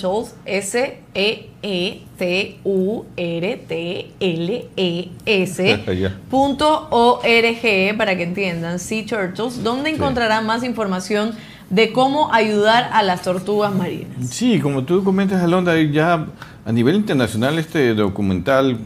Turtles, S-E-E-T-U-R-T-L-E-S, punto O-R-G, para que entiendan, Sea Turtles, donde encontrarán más información de cómo ayudar a las tortugas marinas. Sí, como tú comentas, Alonda, ya a nivel internacional este documental...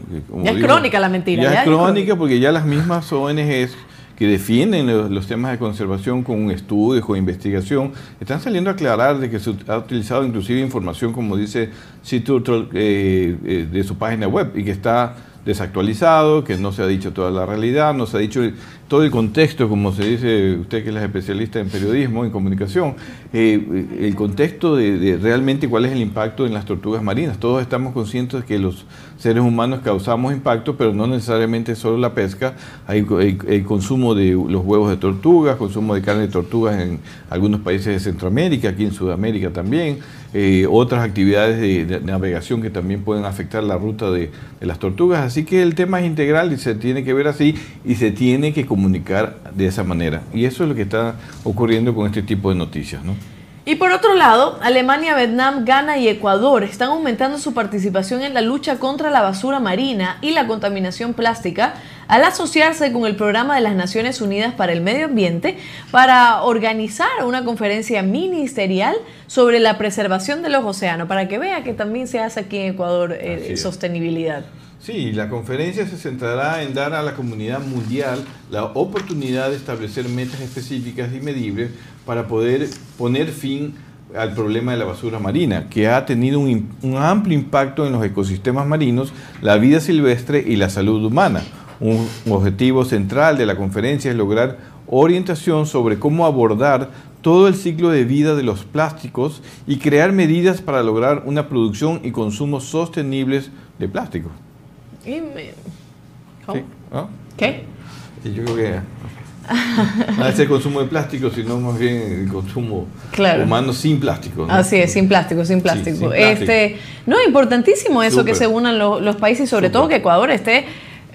ya es crónica la mentira. Ya, es crónica porque ya las mismas ONGs que defienden los, temas de conservación con estudios, con investigación, están saliendo a aclarar de que se ha utilizado inclusive información, como dice Citurtle, eh, eh, de su página web y que está desactualizado, que no se ha dicho toda la realidad, no se ha dicho todo el contexto, como se dice usted que es especialista en periodismo, en comunicación, eh, el contexto de, realmente cuál es el impacto en las tortugas marinas. Todos estamos conscientes de que los seres humanos causamos impacto, pero no necesariamente solo la pesca, hay el, consumo de los huevos de tortugas, consumo de carne de tortugas en algunos países de Centroamérica, aquí en Sudamérica también, eh, otras actividades de, navegación que también pueden afectar la ruta de, las tortugas. Así que el tema es integral y se tiene que ver así y se tiene que comunicar de esa manera. Y eso es lo que está ocurriendo con este tipo de noticias. ¿no? Y por otro lado, Alemania, Vietnam, Ghana y Ecuador están aumentando su participación en la lucha contra la basura marina y la contaminación plástica al asociarse con el programa de las Naciones Unidas para el Medio Ambiente para organizar una conferencia ministerial sobre la preservación de los océanos, para que vea que también se hace aquí en Ecuador eh, sostenibilidad. Sí, la conferencia se centrará en dar a la comunidad mundial la oportunidad de establecer metas específicas y medibles para poder poner fin al problema de la basura marina, que ha tenido un, un amplio impacto en los ecosistemas marinos, la vida silvestre y la salud humana. Un objetivo central de la conferencia es lograr orientación sobre cómo abordar todo el ciclo de vida de los plásticos y crear medidas para lograr una producción y consumo sostenibles de plástico. ¿Cómo? ¿Qué? Yo creo que no es el consumo de plástico, sino más bien el consumo humano sin plástico. Así es, sin plástico, sin plástico. Este, no, importantísimo eso que se unan los, países y sobre todo que Ecuador esté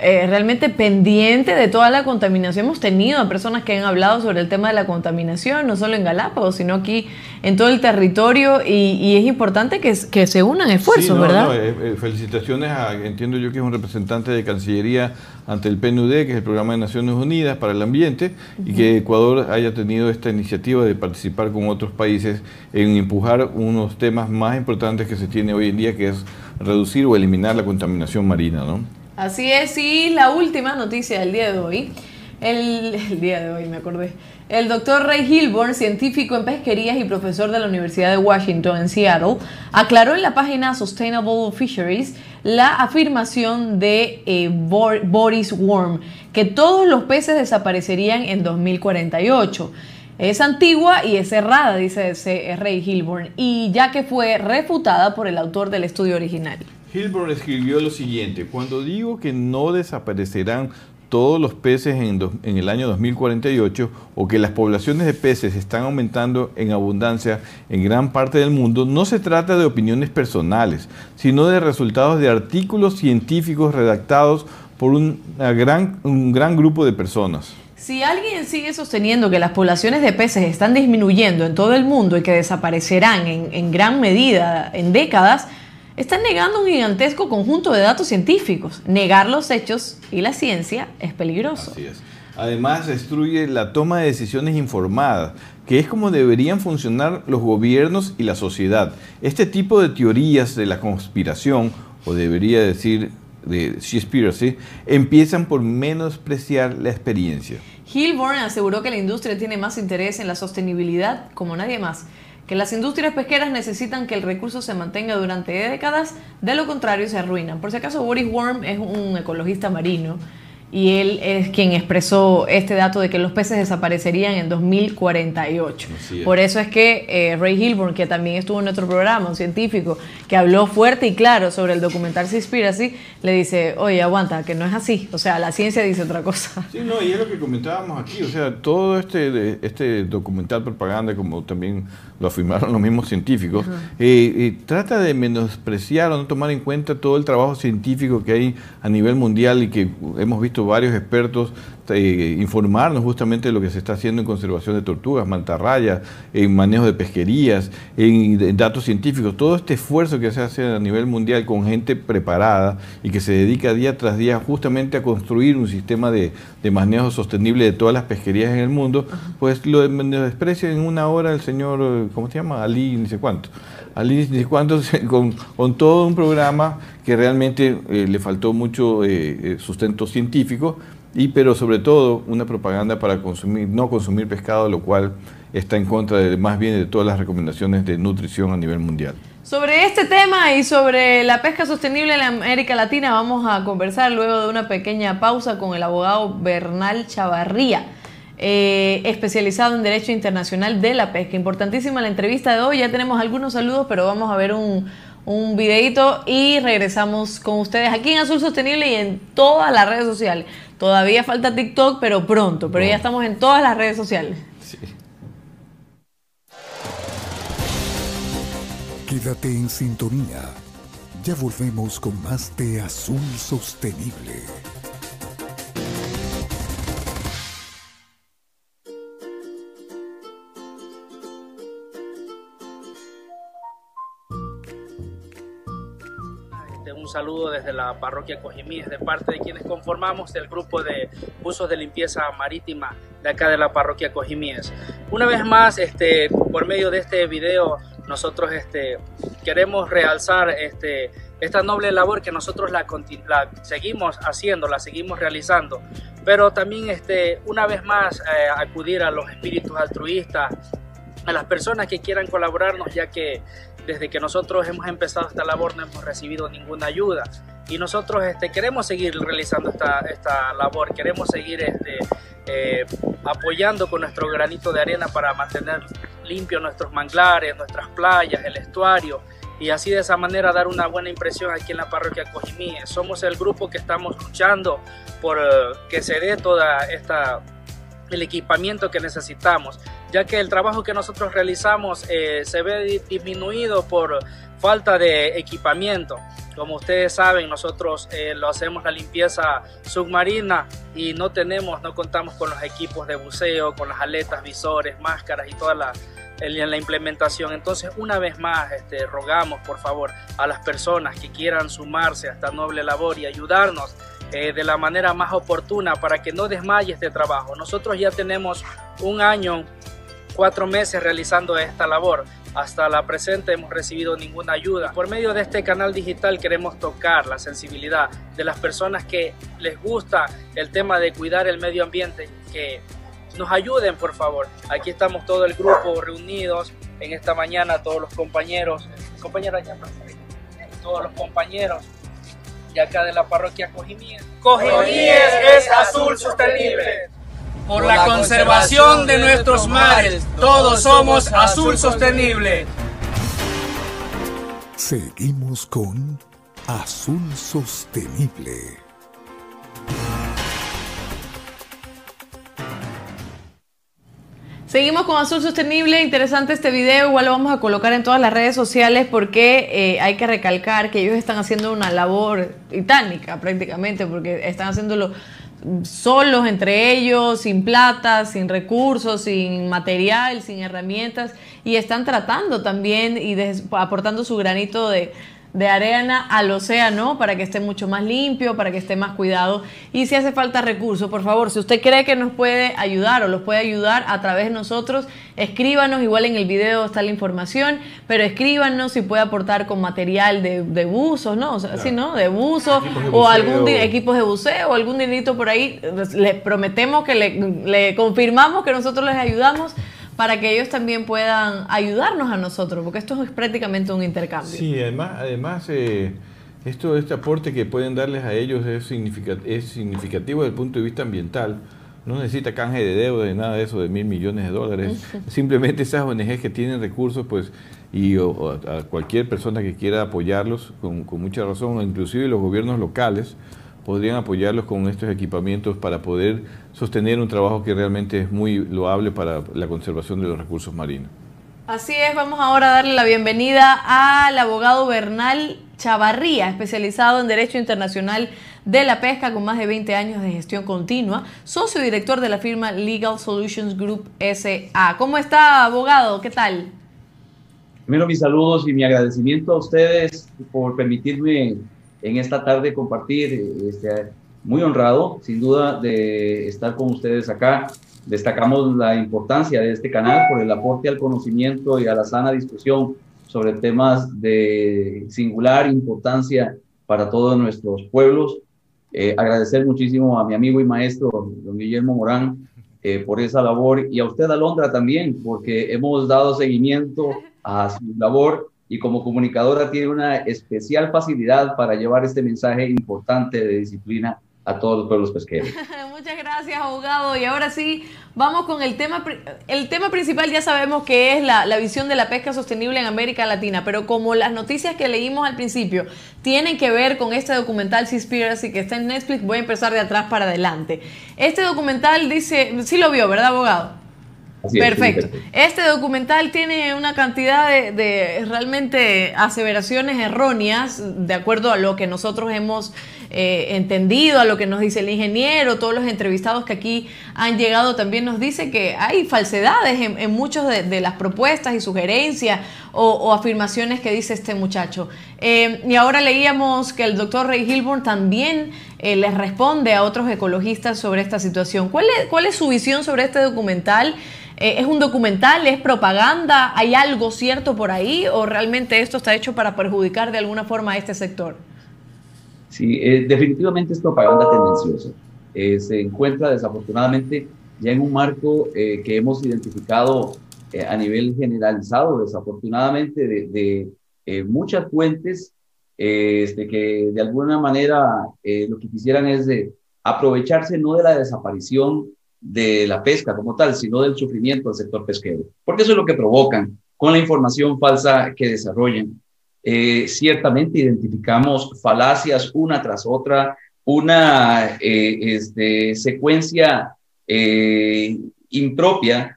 eh, realmente pendiente de toda la contaminación. Hemos tenido a personas que han hablado sobre el tema de la contaminación, no solo en Galápagos, sino aquí en todo el territorio y, es importante que, que, se unan esfuerzos, ¿verdad? Eh, eh, felicitaciones a, entiendo yo que es un representante de Cancillería ante el PNUD, que es el Programa de Naciones Unidas para el Ambiente, y que Ecuador haya tenido esta iniciativa de participar con otros países en empujar unos temas más importantes que se tiene hoy en día, que es reducir o eliminar la contaminación marina, ¿no? Así es, y la última noticia del día de hoy, el, día de hoy me acordé, el doctor Ray Hilborn, científico en pesquerías y profesor de la Universidad de Washington en Seattle, aclaró en la página Sustainable Fisheries la afirmación de eh, Boris Worm, que todos los peces desaparecerían en 2048. Es antigua y es errada, dice Ray Hilborn, y ya que fue refutada por el autor del estudio original. Hilborn escribió lo siguiente, cuando digo que no desaparecerán todos los peces en, el año 2048 o que las poblaciones de peces están aumentando en abundancia en gran parte del mundo, no se trata de opiniones personales, sino de resultados de artículos científicos redactados por un gran grupo de personas. Si alguien sigue sosteniendo que las poblaciones de peces están disminuyendo en todo el mundo y que desaparecerán en gran medida en décadas, están negando un gigantesco conjunto de datos científicos. Negar los hechos y la ciencia es peligroso. Así es. Además, destruye la toma de decisiones informadas, que es como deberían funcionar los gobiernos y la sociedad. Este tipo de teorías de la conspiración, o debería decir de Seaspiracy, empiezan por menospreciar la experiencia. Hilborn aseguró que la industria tiene más interés en la sostenibilidad como nadie más que las industrias pesqueras necesitan que el recurso se mantenga durante décadas, de lo contrario se arruinan. Por si acaso, Boris Worm es un ecologista marino y él es quien expresó este dato de que los peces desaparecerían en 2048. Por eso es que eh, Ray Hilborn, que también estuvo en nuestro programa, un científico que habló fuerte y claro sobre el documental Seaspiracy, le dice, oye, aguanta, que no es así. O sea, la ciencia dice otra cosa. Sí, no, y es lo que comentábamos aquí. O sea, todo este, este documental propaganda, como también lo afirmaron los mismos científicos, eh, eh, trata de menospreciar o no tomar en cuenta todo el trabajo científico que hay a nivel mundial y que hemos visto varios expertos eh, informarnos justamente de lo que se está haciendo en conservación de tortugas, mantarrayas, en manejo de pesquerías, en, datos científicos, todo este esfuerzo que se hace a nivel mundial con gente preparada y que se dedica día tras día justamente a construir un sistema de, manejo sostenible de todas las pesquerías en el mundo, pues lo, desprecia en una hora el señor, ¿cómo se llama? Ali, ni sé cuánto. Ali, ni sé cuánto, con, todo un programa que realmente eh, le faltó mucho eh, sustento científico y pero sobre todo una propaganda para consumir, no consumir pescado, lo cual está en contra de más bien de todas las recomendaciones de nutrición a nivel mundial. Sobre este tema y sobre la pesca sostenible en América Latina vamos a conversar luego de una pequeña pausa con el abogado Bernal Chavarría, eh, especializado en Derecho Internacional de la Pesca. Importantísima la entrevista de hoy, ya tenemos algunos saludos, pero vamos a ver un, un videito y regresamos con ustedes aquí en Azul Sostenible y en todas las redes sociales. Todavía falta TikTok, pero pronto, pero ya estamos en todas las redes sociales. Quédate en sintonía. Ya volvemos con más de Azul Sostenible. Saludo desde la parroquia Cojimíes de parte de quienes conformamos el grupo de usos de limpieza marítima de acá de la parroquia Cojimíes. Una vez más, este, por medio de este video, nosotros este, queremos realzar este, esta noble labor que nosotros la, la, seguimos haciendo, la seguimos realizando, pero también este, una vez más eh, acudir a los espíritus altruistas, a las personas que quieran colaborarnos, ya que desde que nosotros hemos empezado esta labor no hemos recibido ninguna ayuda y nosotros este, queremos seguir realizando esta, esta labor, queremos seguir este, eh, apoyando con nuestro granito de arena para mantener limpios nuestros manglares, nuestras playas, el estuario y así de esa manera dar una buena impresión aquí en la parroquia Cojimíes. Somos el grupo que estamos luchando por eh, que se dé toda esta el equipamiento que necesitamos, ya que el trabajo que nosotros realizamos eh, se ve disminuido por falta de equipamiento. Como ustedes saben, nosotros eh, lo hacemos la limpieza submarina y no tenemos, no contamos con los equipos de buceo, con las aletas, visores, máscaras y toda la, la implementación. Entonces, una vez más, este, rogamos por favor a las personas que quieran sumarse a esta noble labor y ayudarnos eh, de la manera más oportuna para que no desmaye este trabajo. Nosotros ya tenemos un año, cuatro meses realizando esta labor. Hasta la presente hemos recibido ninguna ayuda. Por medio de este canal digital queremos tocar la sensibilidad de las personas que les gusta el tema de cuidar el medio ambiente, que nos ayuden por favor. Aquí estamos todo el grupo reunidos en esta mañana, todos los compañeros, compañeras todos los compañeros y acá de la parroquia Cojimíes. Cojimíes es azul sostenible. Por la conservación de nuestros mares, todos somos azul sostenible. Seguimos con Azul Sostenible. Seguimos con Azul Sostenible, interesante este video, igual lo vamos a colocar en todas las redes sociales porque eh, hay que recalcar que ellos están haciendo una labor titánica prácticamente, porque están haciéndolo solos entre ellos, sin plata, sin recursos, sin material, sin herramientas, y están tratando también y aportando su granito de, de arena al océano para que esté mucho más limpio, para que esté más cuidado. Y si hace falta recursos, por favor, si usted cree que nos puede ayudar o los puede ayudar a través de nosotros, escríbanos, igual en el video está la información, pero escríbanos si puede aportar con material de, de buzos, ¿no? O sea, ¿no? De buzos o algún equipos de buceo o algún dinerito por ahí. Les prometemos que le, le confirmamos que nosotros les ayudamos para que ellos también puedan ayudarnos a nosotros, porque esto es prácticamente un intercambio. Sí, además, además eh, esto, este aporte que pueden darles a ellos es, significativo, es significativo desde el punto de vista ambiental. No necesita canje de deuda ni nada de eso de mil millones de dólares. Simplemente esas ONGs que tienen recursos, pues, y a cualquier persona que quiera apoyarlos, con, con mucha razón, inclusive los gobiernos locales, podrían apoyarlos con estos equipamientos para poder sostener un trabajo que realmente es muy loable para la conservación de los recursos marinos. Así es, vamos ahora a darle la bienvenida al abogado Bernal Chavarría, especializado en Derecho Internacional de la Pesca con más de 20 años de gestión continua, socio director de la firma Legal Solutions Group SA. ¿Cómo está, abogado? ¿Qué tal? Primero mis saludos y mi agradecimiento a ustedes por permitirme en esta tarde compartir, este, muy honrado, sin duda, de estar con ustedes acá. Destacamos la importancia de este canal por el aporte al conocimiento y a la sana discusión sobre temas de singular importancia para todos nuestros pueblos. Eh, agradecer muchísimo a mi amigo y maestro, don Guillermo Morán, eh, por esa labor y a usted, Alondra, también, porque hemos dado seguimiento a su labor y como comunicadora tiene una especial facilidad para llevar este mensaje importante de disciplina a todos los pueblos pesqueros. Muchas gracias, abogado. Y ahora sí, vamos con el tema. El tema principal ya sabemos que es la, visión de la pesca sostenible en América Latina, pero como las noticias que leímos al principio tienen que ver con este documental Seaspiracy que está en Netflix, voy a empezar de atrás para adelante. Este documental dice, sí lo vio, ¿verdad, abogado? Perfecto. Este documental tiene una cantidad de, realmente aseveraciones erróneas, de acuerdo a lo que nosotros hemos eh, entendido, a lo que nos dice el ingeniero, todos los entrevistados que aquí han llegado también nos dice que hay falsedades en, en muchas de, las propuestas y sugerencias o, afirmaciones que dice este muchacho. Eh, y ahora leíamos que el doctor Ray Hilborn también eh, les responde a otros ecologistas sobre esta situación. ¿Cuál es, su visión sobre este documental? Eh, ¿Es un documental? ¿Es propaganda? ¿Hay algo cierto por ahí? ¿O realmente esto está hecho para perjudicar de alguna forma a este sector? Sí, eh, definitivamente es propaganda tendenciosa. Eh, se encuentra desafortunadamente ya en un marco que hemos identificado a nivel generalizado, desafortunadamente, de, muchas fuentes este, que de alguna manera lo que quisieran es de aprovecharse no de la desaparición de la pesca como tal, sino del sufrimiento del sector pesquero, porque eso es lo que provocan con la información falsa que desarrollan. Eh, ciertamente identificamos falacias una tras otra, una eh, este, secuencia eh, impropia,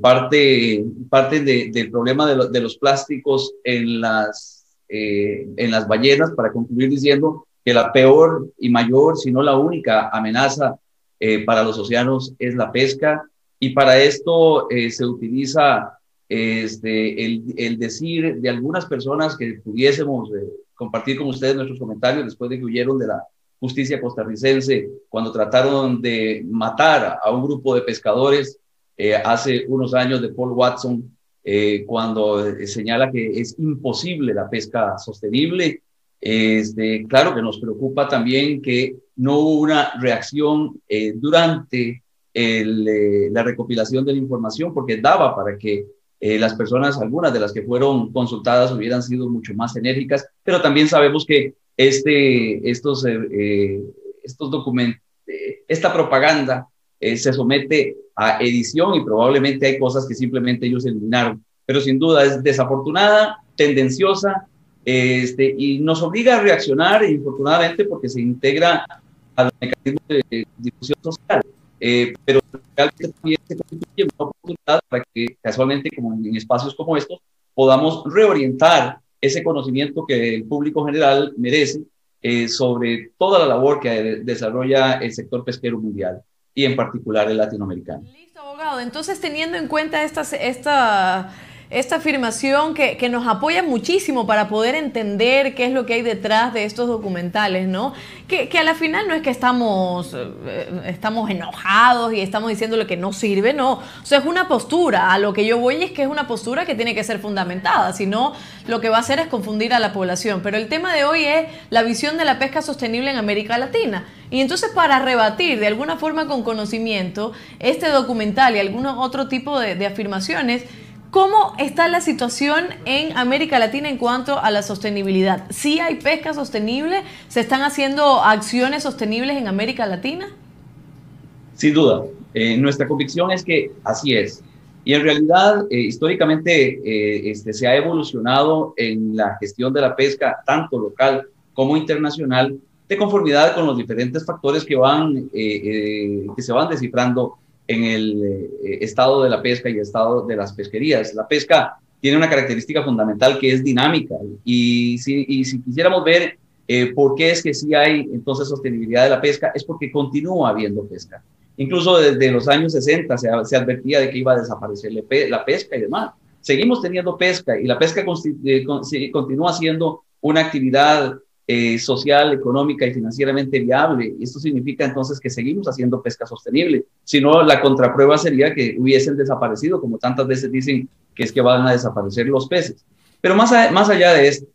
parte, parte del problema de, de, los plásticos en las, en las ballenas, para concluir diciendo que la peor y mayor, si no la única amenaza eh, para los océanos es la pesca. Y para esto eh, se utiliza este, el, decir de algunas personas que pudiésemos eh, compartir con ustedes nuestros comentarios después de que huyeron de la justicia costarricense cuando trataron de matar a un grupo de pescadores hace unos años de Paul Watson, cuando señala que es imposible la pesca sostenible este, claro que nos preocupa también que no hubo una reacción eh, durante eh, la recopilación de la información, porque daba para que eh, las personas, algunas de las que fueron consultadas, hubieran sido mucho más enérgicas, pero también sabemos que este, estos, estos documentos, esta propaganda se somete a edición y probablemente hay cosas que simplemente ellos eliminaron, pero sin duda es desafortunada, tendenciosa este, y nos obliga a reaccionar, infortunadamente, porque se integra al mecanismo de difusión social. Eh, pero realmente también se constituye una oportunidad para que, casualmente, como en espacios como estos, podamos reorientar ese conocimiento que el público general merece eh, sobre toda la labor que desarrolla el sector pesquero mundial y en particular el latinoamericano. Listo, abogado. Entonces, teniendo en cuenta esta, esta esta afirmación que, nos apoya muchísimo para poder entender qué es lo que hay detrás de estos documentales, ¿no? Que, a la final no es que estamos, eh, estamos enojados y estamos diciendo lo que no sirve, no. O sea, es una postura. A lo que yo voy es que es una postura que tiene que ser fundamentada, si no, lo que va a hacer es confundir a la población. Pero el tema de hoy es la visión de la pesca sostenible en América Latina. Y entonces para rebatir de alguna forma con conocimiento este documental y algún otro tipo de afirmaciones, ¿Cómo está la situación en América Latina en cuanto a la sostenibilidad? ¿Sí hay pesca sostenible? ¿Se están haciendo acciones sostenibles en América Latina? Sin duda. Eh, nuestra convicción es que así es. Y en realidad, eh, históricamente, eh, este, se ha evolucionado en la gestión de la pesca, tanto local como internacional, de conformidad con los diferentes factores que, van, que se van descifrando en el eh, estado de la pesca y estado de las pesquerías. La pesca tiene una característica fundamental que es dinámica. Y si, y si quisiéramos ver eh, por qué es que sí hay entonces sostenibilidad de la pesca, es porque continúa habiendo pesca. Incluso desde los años 60 se, se advertía de que iba a desaparecer la pesca y demás. Seguimos teniendo pesca y la pesca eh, continúa siendo una actividad eh, social, económica y financieramente viable. Esto significa entonces que seguimos haciendo pesca sostenible. Si no, la contraprueba sería que hubiesen desaparecido, como tantas veces dicen que es que van a desaparecer los peces. Pero más, más allá de esto,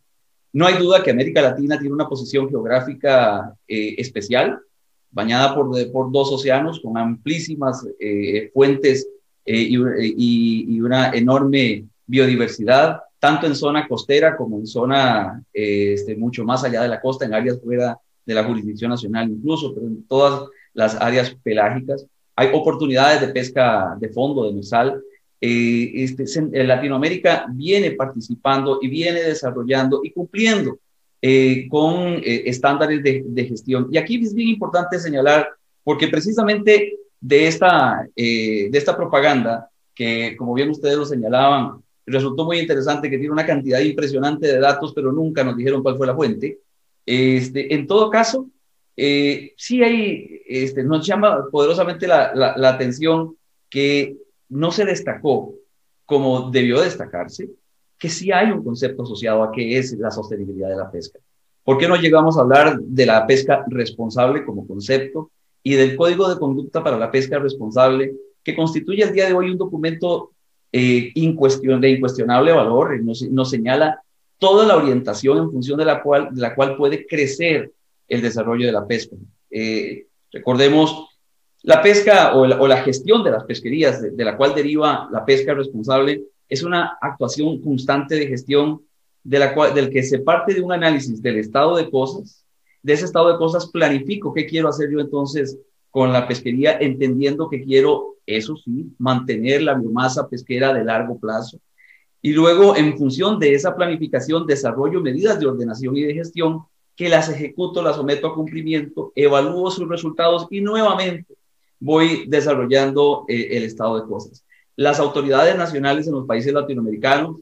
no hay duda que América Latina tiene una posición geográfica eh, especial, bañada por, por, dos océanos con amplísimas eh, fuentes eh, y, y, una enorme biodiversidad, tanto en zona costera como en zona este, mucho más allá de la costa, en áreas fuera de la jurisdicción nacional incluso, pero en todas las áreas pelágicas. Hay oportunidades de pesca de fondo, de demersal, eh, este, eh, Latinoamérica viene participando y viene desarrollando y cumpliendo eh, con estándares de, gestión. Y aquí es bien importante señalar, porque precisamente de esta, de esta propaganda, que como bien ustedes lo señalaban, resultó muy interesante, que tiene una cantidad impresionante de datos, pero nunca nos dijeron cuál fue la fuente. Este, en todo caso, sí hay, este, nos llama poderosamente la, atención que no se destacó como debió destacarse, que sí hay un concepto asociado a qué es la sostenibilidad de la pesca. ¿Por qué no llegamos a hablar de la pesca responsable como concepto y del código de conducta para la pesca responsable que constituye el día de hoy un documento eh, de incuestionable valor? Nos, señala toda la orientación en función de la cual, de la cual puede crecer el desarrollo de la pesca. Eh, recordemos la pesca o la, gestión de las pesquerías, de, la cual deriva la pesca responsable, es una actuación constante de gestión de la cual, del que se parte de un análisis del estado de cosas. De ese estado de cosas planifico qué quiero hacer yo entonces con la pesquería, entendiendo que quiero, eso sí, mantener la biomasa pesquera de largo plazo. Y luego, en función de esa planificación, desarrollo medidas de ordenación y de gestión que las ejecuto, las someto a cumplimiento, evalúo sus resultados y nuevamente voy desarrollando eh, el estado de cosas. Las autoridades nacionales en los países latinoamericanos,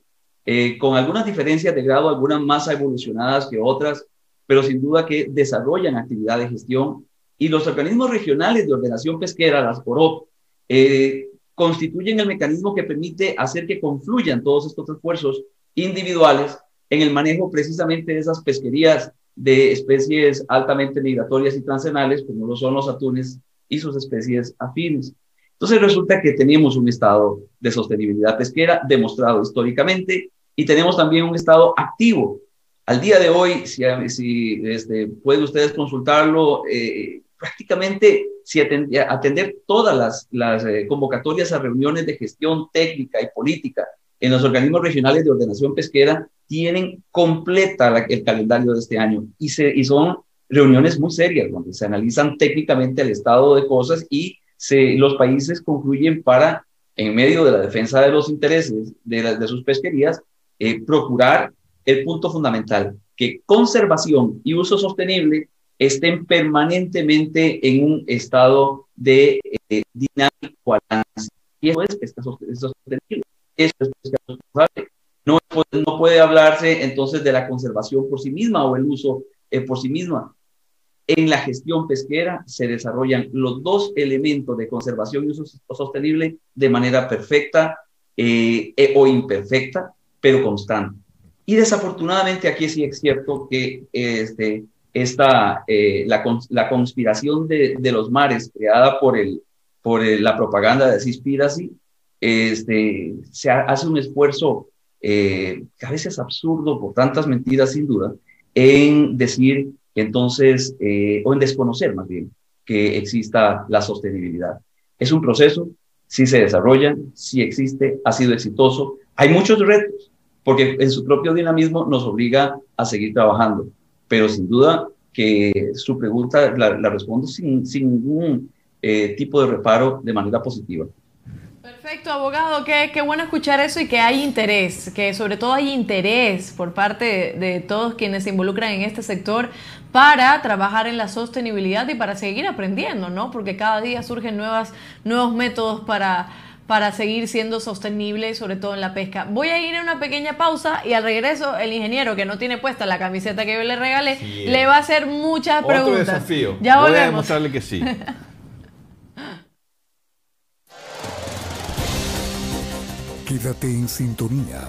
eh, con algunas diferencias de grado, algunas más evolucionadas que otras, pero sin duda que desarrollan actividad de gestión y los organismos regionales de ordenación pesquera, las COROP, eh, constituyen el mecanismo que permite hacer que confluyan todos estos esfuerzos individuales en el manejo precisamente de esas pesquerías de especies altamente migratorias y transenales, como lo son los atunes y sus especies afines. Entonces resulta que tenemos un estado de sostenibilidad pesquera demostrado históricamente y tenemos también un estado activo. Al día de hoy, si, si este, pueden ustedes consultarlo, eh, prácticamente si atender, todas las, eh, convocatorias a reuniones de gestión técnica y política en los organismos regionales de ordenación pesquera tienen completa el calendario de este año. Y, se, y son reuniones muy serias donde se analizan técnicamente el estado de cosas y los países concluyen para, en medio de la defensa de los intereses de, de sus pesquerías, eh, procurar el punto fundamental, que conservación y uso sostenible estén permanentemente en un estado de eh, dinámico balance. Y eso es sostenible. Eso es pesca responsable. No, no puede hablarse entonces de la conservación por sí misma o el uso eh, por sí misma. En la gestión pesquera se desarrollan los dos elementos de conservación y uso sostenible de manera perfecta eh, e, o imperfecta, pero constante. Y desafortunadamente aquí sí es cierto que este, esta, eh, la, la, conspiración de, de, los mares creada por, el, por la propaganda de Seaspiracy, este, se hace un esfuerzo eh, a veces absurdo por tantas mentiras sin duda, en decir entonces, eh, o en desconocer más bien, que exista la sostenibilidad. Es un proceso, sí se desarrolla, sí existe, ha sido exitoso. Hay muchos retos, porque en su propio dinamismo nos obliga a seguir trabajando, pero sin duda que su pregunta la, respondo sin, sin ningún eh, tipo de reparo de manera positiva. Perfecto, abogado, qué, qué, bueno escuchar eso y que hay interés, que sobre todo hay interés por parte de, todos quienes se involucran en este sector para trabajar en la sostenibilidad y para seguir aprendiendo, ¿no? Porque cada día surgen nuevas, nuevos métodos para para seguir siendo sostenible, sobre todo en la pesca. Voy a ir a una pequeña pausa y al regreso el ingeniero que no tiene puesta la camiseta que yo le regalé, le va a hacer muchas Otro preguntas. desafío. Ya Voy a volvemos. demostrarle que sí. Quédate en sintonía.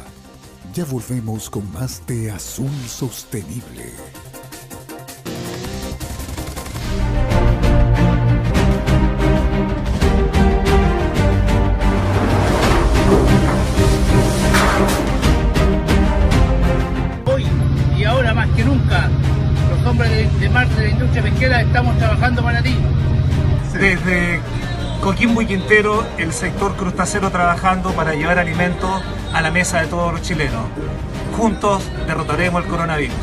Ya volvemos con más de Azul Sostenible. Industria pesquera estamos trabajando para ti. Desde Coquimbo y Quintero, el sector crustacero trabajando para llevar alimentos a la mesa de todos los chilenos. Juntos derrotaremos el coronavirus.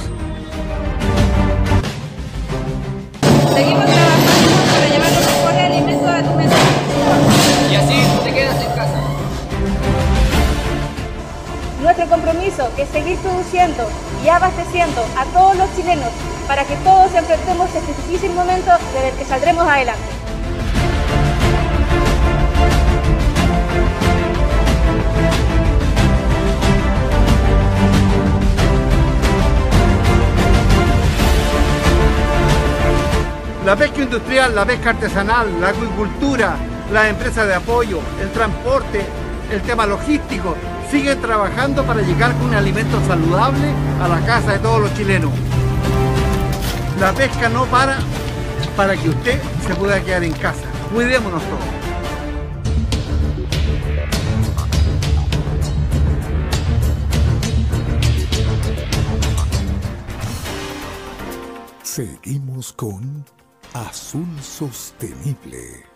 Seguimos trabajando para llevar los mejores alimentos a tu mesa. Y así te quedas en casa. Nuestro compromiso es seguir produciendo y abasteciendo a todos los chilenos para que todos enfrentemos este difícil momento desde el que saldremos adelante. La pesca industrial, la pesca artesanal, la acuicultura, las empresas de apoyo, el transporte, el tema logístico, siguen trabajando para llegar con un alimento saludable a la casa de todos los chilenos. La pesca no para para que usted se pueda quedar en casa. Cuidémonos todos. Seguimos con Azul Sostenible.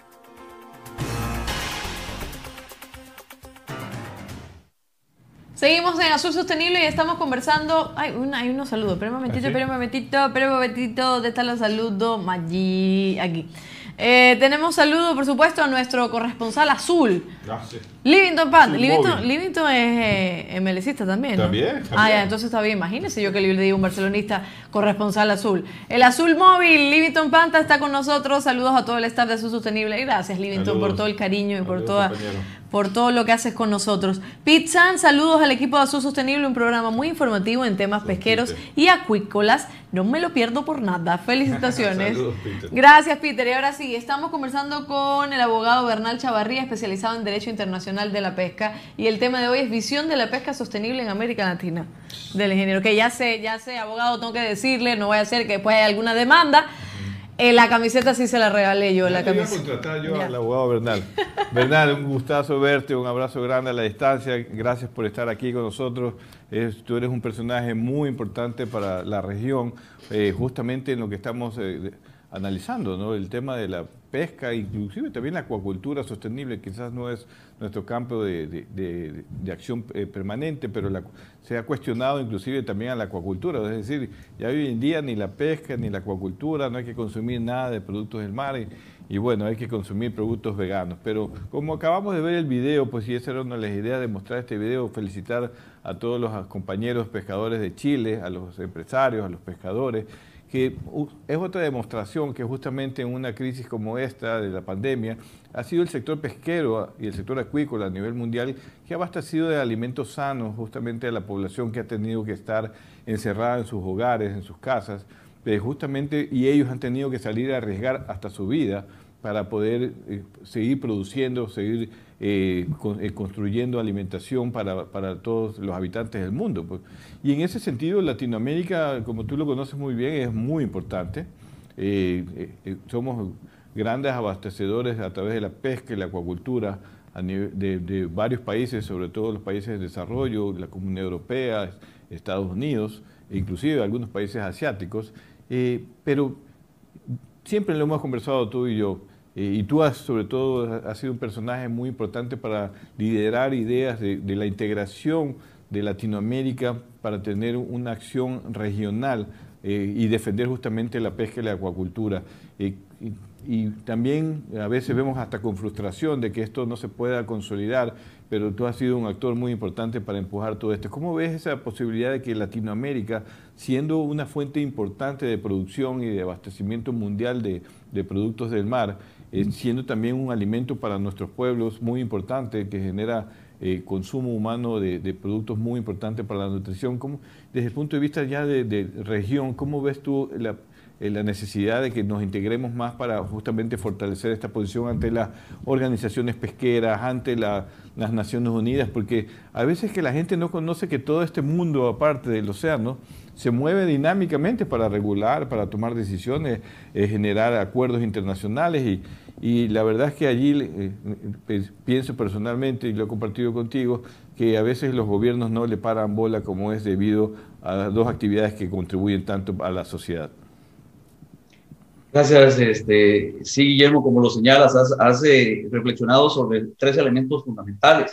Seguimos en Azul Sostenible y estamos conversando. Ay, una, hay unos saludos. Un momentito, ¿Ah, sí? espera un momentito, un momentito. ¿Dónde están los saludos? Allí, aquí. Eh, tenemos saludo, por supuesto, a nuestro corresponsal azul, Gracias. Livington Pan. Azul Livington. Livington es eh, MLCista también. ¿no? También, Ah, ya, entonces está bien. Imagínese yo que le digo un barcelonista corresponsal azul. El azul móvil, Livington Panta está con nosotros. Saludos a todo el staff de Azul Sostenible. Gracias, Livington, Saludos. por todo el cariño y por toda compañero. Por todo lo que haces con nosotros. Pete San, saludos al equipo de Azul Sostenible, un programa muy informativo en temas pesqueros y acuícolas. No me lo pierdo por nada. Felicitaciones. Saludos, Peter. Gracias, Peter. Y ahora sí, estamos conversando con el abogado Bernal Chavarría, especializado en Derecho Internacional de la Pesca. Y el tema de hoy es visión de la pesca sostenible en América Latina. Del ingeniero. Que ya sé, ya sé, abogado, tengo que decirle, no vaya a ser que después haya alguna demanda. Eh, la camiseta sí se la regalé yo, la Ya te iba a camiseta. contratar yo Ya. al abogado Bernal. Bernal, un gustazo verte, un abrazo grande a la distancia. Gracias por estar aquí con nosotros. Tú eres un personaje muy importante para la región, eh, justamente en lo que estamos eh, analizando, ¿no? El tema de la pesca, inclusive también la acuacultura sostenible, quizás no es nuestro campo de, de- de- acción eh, permanente, pero la- se ha cuestionado inclusive también a la acuacultura. Es decir, ya hoy en día ni la pesca ni la acuacultura, no hay que consumir nada de productos del mar y, y bueno, hay que consumir productos veganos. Pero como acabamos de ver el video, pues y esa era una de las ideas de mostrar este video, felicitar a todos los compañeros pescadores de Chile, a los empresarios, a los pescadores, que es otra demostración que justamente en una crisis como esta de la pandemia ha sido el sector pesquero y el sector acuícola a nivel mundial que ha abastecido de alimentos sanos justamente a la población que ha tenido que estar encerrada en sus hogares, en sus casas, eh, justamente y ellos han tenido que salir a arriesgar hasta su vida para poder eh, seguir produciendo, seguir eh, eh, construyendo alimentación para, para todos los habitantes del mundo. pues. Y en ese sentido, Latinoamérica, como tú lo conoces muy bien, es muy importante. Eh, somos grandes abastecedores a través de la pesca y la acuacultura de, de varios países, sobre todo los países de desarrollo, la Comunidad Europea, Estados Unidos, e inclusive algunos países asiáticos. Pero siempre lo hemos conversado tú y yo, eh, y tú has, sobre todo, has sido un personaje muy importante para liderar ideas de, la integración de Latinoamérica para tener una acción regional eh, y defender justamente la pesca y la acuacultura. Eh, y, y también a veces vemos hasta con frustración de que esto no se pueda consolidar, pero tú has sido un actor muy importante para empujar todo esto. ¿Cómo ves esa posibilidad de que Latinoamérica, siendo una fuente importante de producción y de abastecimiento mundial de, de productos del mar, eh, siendo también un alimento para nuestros pueblos muy importante que genera eh, consumo humano de, productos muy importantes para la nutrición. ¿Cómo, desde el punto de vista ya de, región, ¿cómo ves tú la, eh, la, necesidad de que nos integremos más para justamente fortalecer esta posición ante las organizaciones pesqueras, ante las Naciones Unidas? Porque a veces que la gente no conoce que todo este mundo, aparte del océano, se mueve dinámicamente para regular, para tomar decisiones, eh, generar acuerdos internacionales y, y, la verdad es que allí eh, eh, pienso personalmente, y lo he compartido contigo, que a veces los gobiernos no le paran bola como es debido a dos actividades que contribuyen tanto a la sociedad. Gracias. Este, sí, Guillermo, como lo señalas, has, reflexionado sobre tres elementos fundamentales.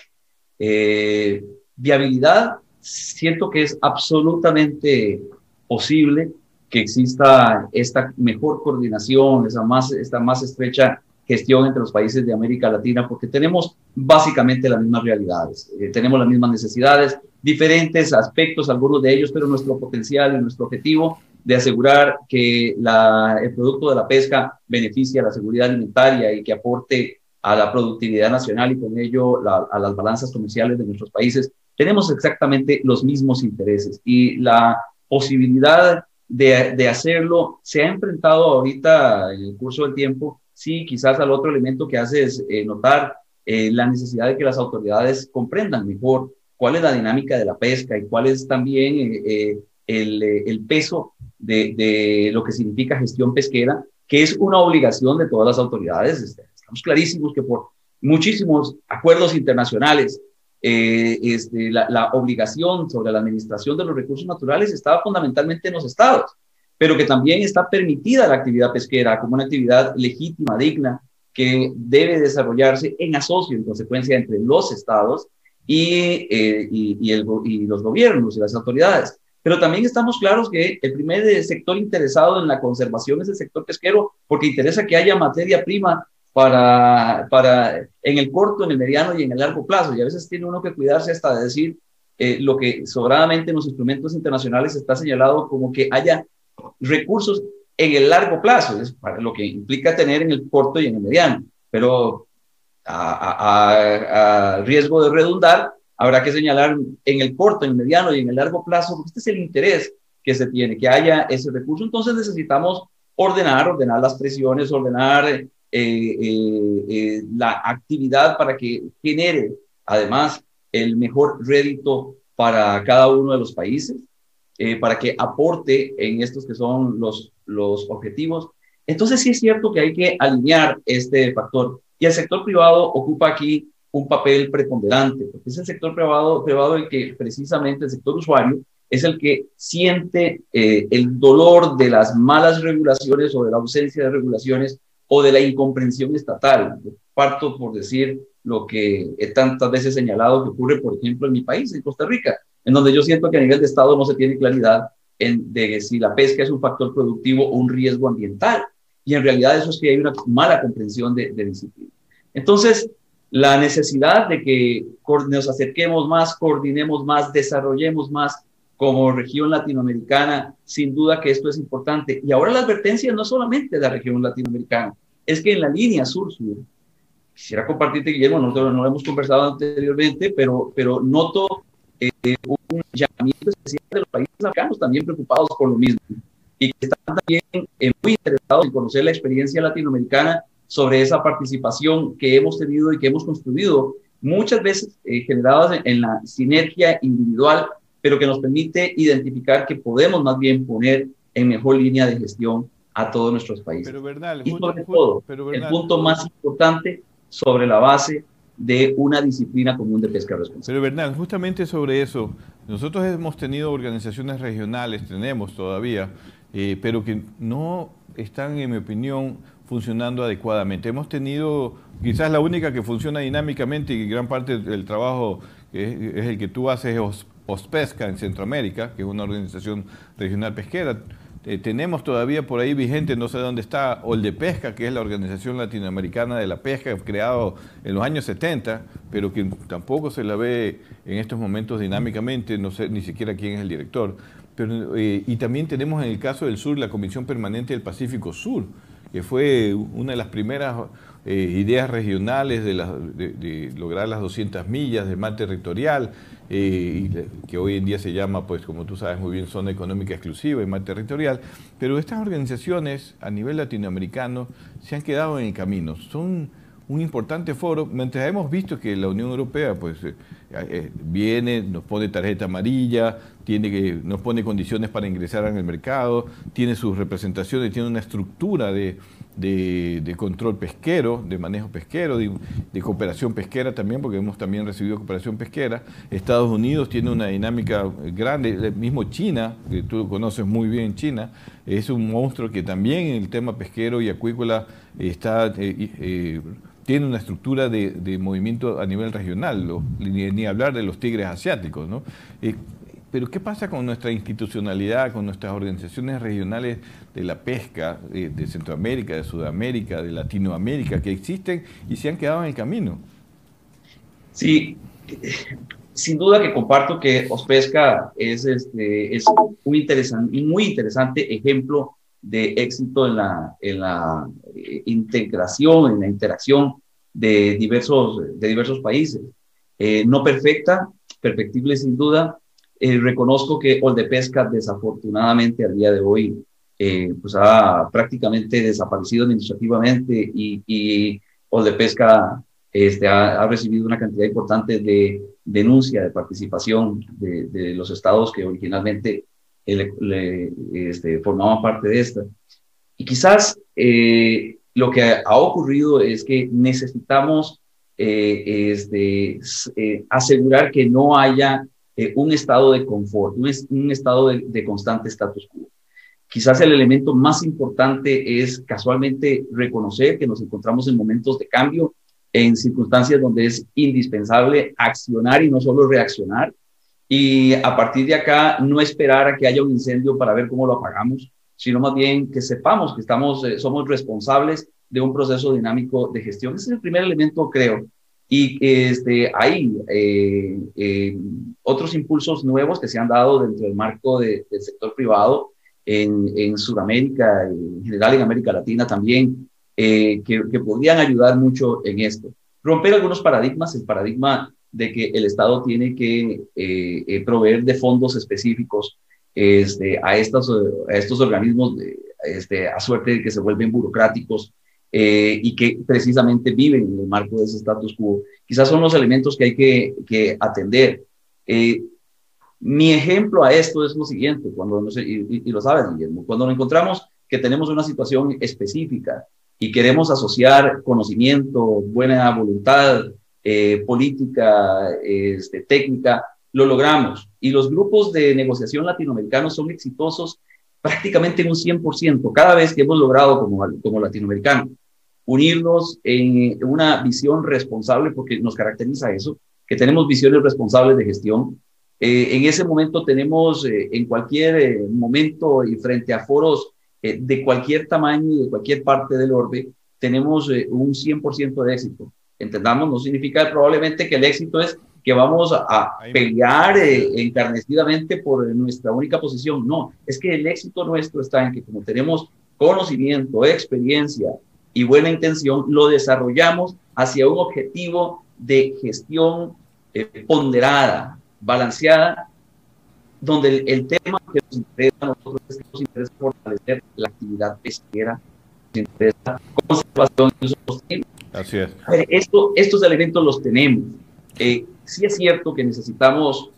viabilidad, siento que es absolutamente posible que exista esta mejor coordinación, esta más estrecha gestión entre los países de América Latina, porque tenemos básicamente las mismas realidades, eh, tenemos las mismas necesidades, diferentes aspectos, algunos de ellos, pero nuestro potencial y nuestro objetivo de asegurar que el producto de la pesca beneficie a la seguridad alimentaria y que aporte a la productividad nacional y con ello a las balanzas comerciales de nuestros países tenemos exactamente los mismos intereses y la posibilidad de, de, hacerlo se ha enfrentado ahorita en el curso del tiempo, sí, quizás al otro elemento que hace es eh, notar eh, la necesidad de que las autoridades comprendan mejor cuál es la dinámica de la pesca y cuál es también eh, el, el, peso de, de, lo que significa gestión pesquera, que es una obligación de todas las autoridades. Estamos clarísimos que por muchísimos acuerdos internacionales eh, este, la, obligación sobre la administración de los recursos naturales estaba fundamentalmente en los estados, pero que también está permitida la actividad pesquera como una actividad legítima, digna, que debe desarrollarse en asocio, en consecuencia, entre los estados y, eh, y, el, y los gobiernos y las autoridades. Pero también estamos claros que el primer sector interesado en la conservación es el sector pesquero, porque interesa que haya materia prima para, para en el corto, en el mediano y en el largo plazo. Y a veces tiene uno que cuidarse hasta de decir eh, lo que sobradamente en los instrumentos internacionales está señalado como que haya recursos en el largo plazo, es para lo que implica tener en el corto y en el mediano. Pero a, a, riesgo de redundar, habrá que señalar en el corto, en el mediano y en el largo plazo, porque este es el interés que se tiene, que haya ese recurso. Entonces necesitamos ordenar, ordenar las presiones, ordenar eh, eh, eh, la actividad para que genere además el mejor rédito para cada uno de los países, para que aporte en estos que son los, los objetivos. Entonces sí es cierto que hay que alinear este factor y el sector privado ocupa aquí un papel preponderante, porque es el sector privado, privado el que precisamente el sector usuario es el que siente el dolor de las malas regulaciones o de la ausencia de regulaciones o de la incomprensión estatal. parto por decir lo que he tantas veces señalado que ocurre, por ejemplo, en mi país, en Costa Rica, en donde yo siento que a nivel de Estado no se tiene claridad en, de si la pesca es un factor productivo o un riesgo ambiental. Y en realidad eso es que hay una mala comprensión de, de disciplina. Entonces, la necesidad de que nos acerquemos más, coordinemos más, desarrollemos más como región latinoamericana, sin duda que esto es importante. Y ahora la advertencia no solamente de la región latinoamericana, es que en la línea sur-sur, quisiera compartirte, Guillermo, nosotros no lo hemos conversado anteriormente, pero, pero noto eh, un llamamiento especial de los países africanos también preocupados por lo mismo y que están también eh, muy interesados en conocer la experiencia latinoamericana sobre esa participación que hemos tenido y que hemos construido, muchas veces eh, generadas en la sinergia individual pero que nos permite identificar que podemos más bien poner en mejor línea de gestión a todos nuestros países. Pero Bernal, y sobre todo, el punto más importante sobre la base de una disciplina común de pesca responsable. Pero Bernal, justamente sobre eso, nosotros hemos tenido organizaciones regionales, tenemos todavía, eh, pero que no están, en mi opinión, funcionando adecuadamente. Hemos tenido, quizás la única que funciona dinámicamente y gran parte del trabajo es, es el que tú haces Pospesca en Centroamérica, que es una organización regional pesquera. Eh, tenemos todavía por ahí vigente, no sé dónde está, Oldepesca, que es la Organización Latinoamericana de la Pesca, creado en los años 70, pero que tampoco se la ve en estos momentos dinámicamente, no sé ni siquiera quién es el director. Pero, eh, y también tenemos en el caso del sur la Comisión Permanente del Pacífico Sur, que fue una de las primeras eh, ideas regionales de, de, lograr las 200 millas de mar territorial, que hoy en día se llama, pues como tú sabes muy bien, zona económica exclusiva y mar territorial, pero estas organizaciones a nivel latinoamericano se han quedado en el camino. Son un importante foro, mientras hemos visto que la Unión Europea pues, eh, eh, viene, nos pone tarjeta amarilla, tiene que, nos pone condiciones para ingresar el mercado, tiene sus representaciones, tiene una estructura de, control pesquero, de manejo pesquero, de, cooperación pesquera también, porque hemos también recibido cooperación pesquera. Estados Unidos tiene una dinámica grande, el mismo China, que tú conoces muy bien China, es un monstruo que también en el tema pesquero y acuícola está... Eh, tiene una estructura de, movimiento a nivel regional, ni, hablar de los tigres asiáticos. ¿no? Eh, pero ¿qué pasa con nuestra institucionalidad, con nuestras organizaciones regionales de la pesca de, de Centroamérica, de Sudamérica, de Latinoamérica, que existen y se han quedado en el camino? Sí, sin duda que comparto que Ospesca es, este, es un interesante, muy interesante ejemplo de éxito en la, en la eh, integración, en la interacción de diversos, de diversos países. Eh, no perfecta, perfectible sin duda. Eh, reconozco que Oldepesca desafortunadamente al día de hoy pues ha prácticamente desaparecido administrativamente y, y Oldepesca este, ha, ha, recibido una cantidad importante de denuncia de participación de, de los estados que originalmente le, este, formaban parte de esta. Y quizás eh, lo que ha ocurrido es que necesitamos eh, este, eh, asegurar que no haya un estado de confort, un, un estado de, de, constante status quo. Quizás el elemento más importante es casualmente reconocer que nos encontramos en momentos de cambio, en circunstancias donde es indispensable accionar y no solo reaccionar y a partir de acá no esperar a que haya un incendio para ver cómo lo apagamos, sino más bien que sepamos que estamos, eh, somos responsables de un proceso dinámico de gestión. Ese es el primer elemento, creo. Y este, hay eh, eh, otros impulsos nuevos que se han dado dentro del marco del sector privado en, en Sudamérica, en general en América Latina también, que, que podrían ayudar mucho en esto. Romper algunos paradigmas, el paradigma de que el Estado tiene que eh, eh, proveer de fondos específicos este, a, estos, a estos organismos de, este, a suerte de que se vuelven burocráticos eh, y que precisamente viven en el marco de ese status quo. Quizás son los elementos que hay que, que atender. mi ejemplo a esto es lo siguiente, cuando no sé, y, y, lo sabes, Guillermo, cuando nos encontramos que tenemos una situación específica y queremos asociar conocimiento, buena voluntad, eh, política, este, técnica, lo logramos. Y los grupos de negociación latinoamericanos son exitosos prácticamente en un 100%, cada vez que hemos logrado como, como latinoamericanos unirnos en una visión responsable, porque nos caracteriza eso, que tenemos visiones responsables de gestión. Eh, en ese momento tenemos, eh, en cualquier momento y frente a foros de cualquier tamaño y de cualquier parte del orbe, tenemos un 100% de éxito entendamos, no significa probablemente que el éxito es que vamos a pelear eh, encarnecidamente por nuestra única posición. No, es que el éxito nuestro está en que como tenemos conocimiento, experiencia y buena intención, lo desarrollamos hacia un objetivo de gestión eh, ponderada, balanceada, donde el, tema que nos interesa a nosotros es que nos interesa fortalecer la actividad pesquera, nos interesa conservación y sostenible Así es. Esto, estos elementos los tenemos. Eh, sí es cierto que necesitamos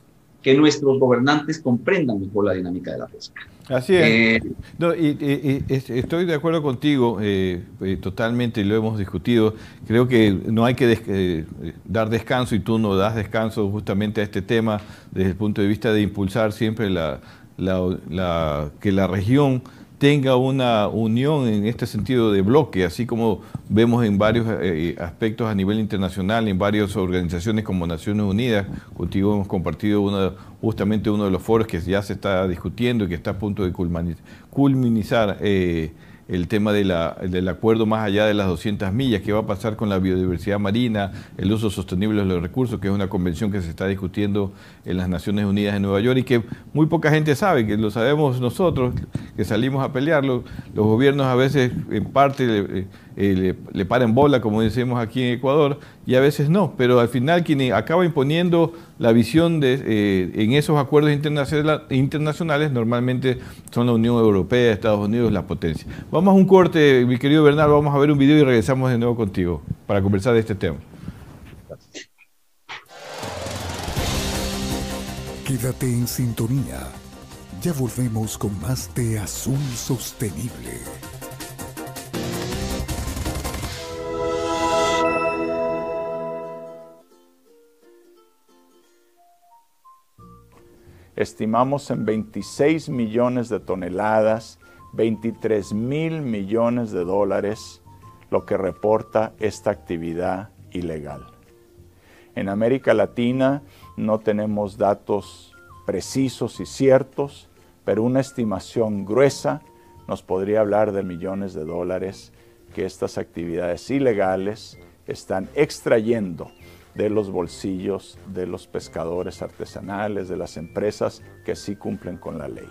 que nuestros gobernantes comprendan mejor la dinámica de la pesca. Así es. Eh, y, estoy de acuerdo contigo eh, totalmente, lo hemos discutido. Creo que no hay que dar descanso y tú no das descanso justamente a este tema desde el punto de vista de impulsar siempre la, la, que la región tenga una unión en este sentido de bloque, así como vemos en varios eh, aspectos a nivel internacional, en varias organizaciones como Naciones Unidas. Contigo hemos compartido justamente uno de los foros que ya se está discutiendo y que está a punto de culminizar. Eh, el tema del acuerdo más allá de las 200 millas, qué va a pasar con la biodiversidad marina, el uso sostenible de los recursos, que es una convención que se está discutiendo en las Naciones Unidas en Nueva York y que muy poca gente sabe, que lo sabemos nosotros, que salimos a pelearlo, los gobiernos a veces en parte le, eh, le, paren bola, como decimos aquí en Ecuador, y a veces no, pero al final quien acaba imponiendo la visión de, eh, en esos acuerdos internacionales normalmente son la Unión Europea, Estados Unidos, la potencia. Vamos a un corte, mi querido Bernardo, vamos a ver un video y regresamos de nuevo contigo para conversar de este tema. Quédate en sintonía. Ya volvemos con más de Azul Sostenible. Estimamos en 26 millones de toneladas, 23 mil millones de dólares, lo que reporta esta actividad ilegal. En América Latina, no tenemos datos precisos y ciertos, pero una estimación gruesa nos podría hablar de millones de dólares que estas actividades ilegales están extrayendo de los bolsillos de los pescadores artesanales, de las empresas que sí cumplen con la ley.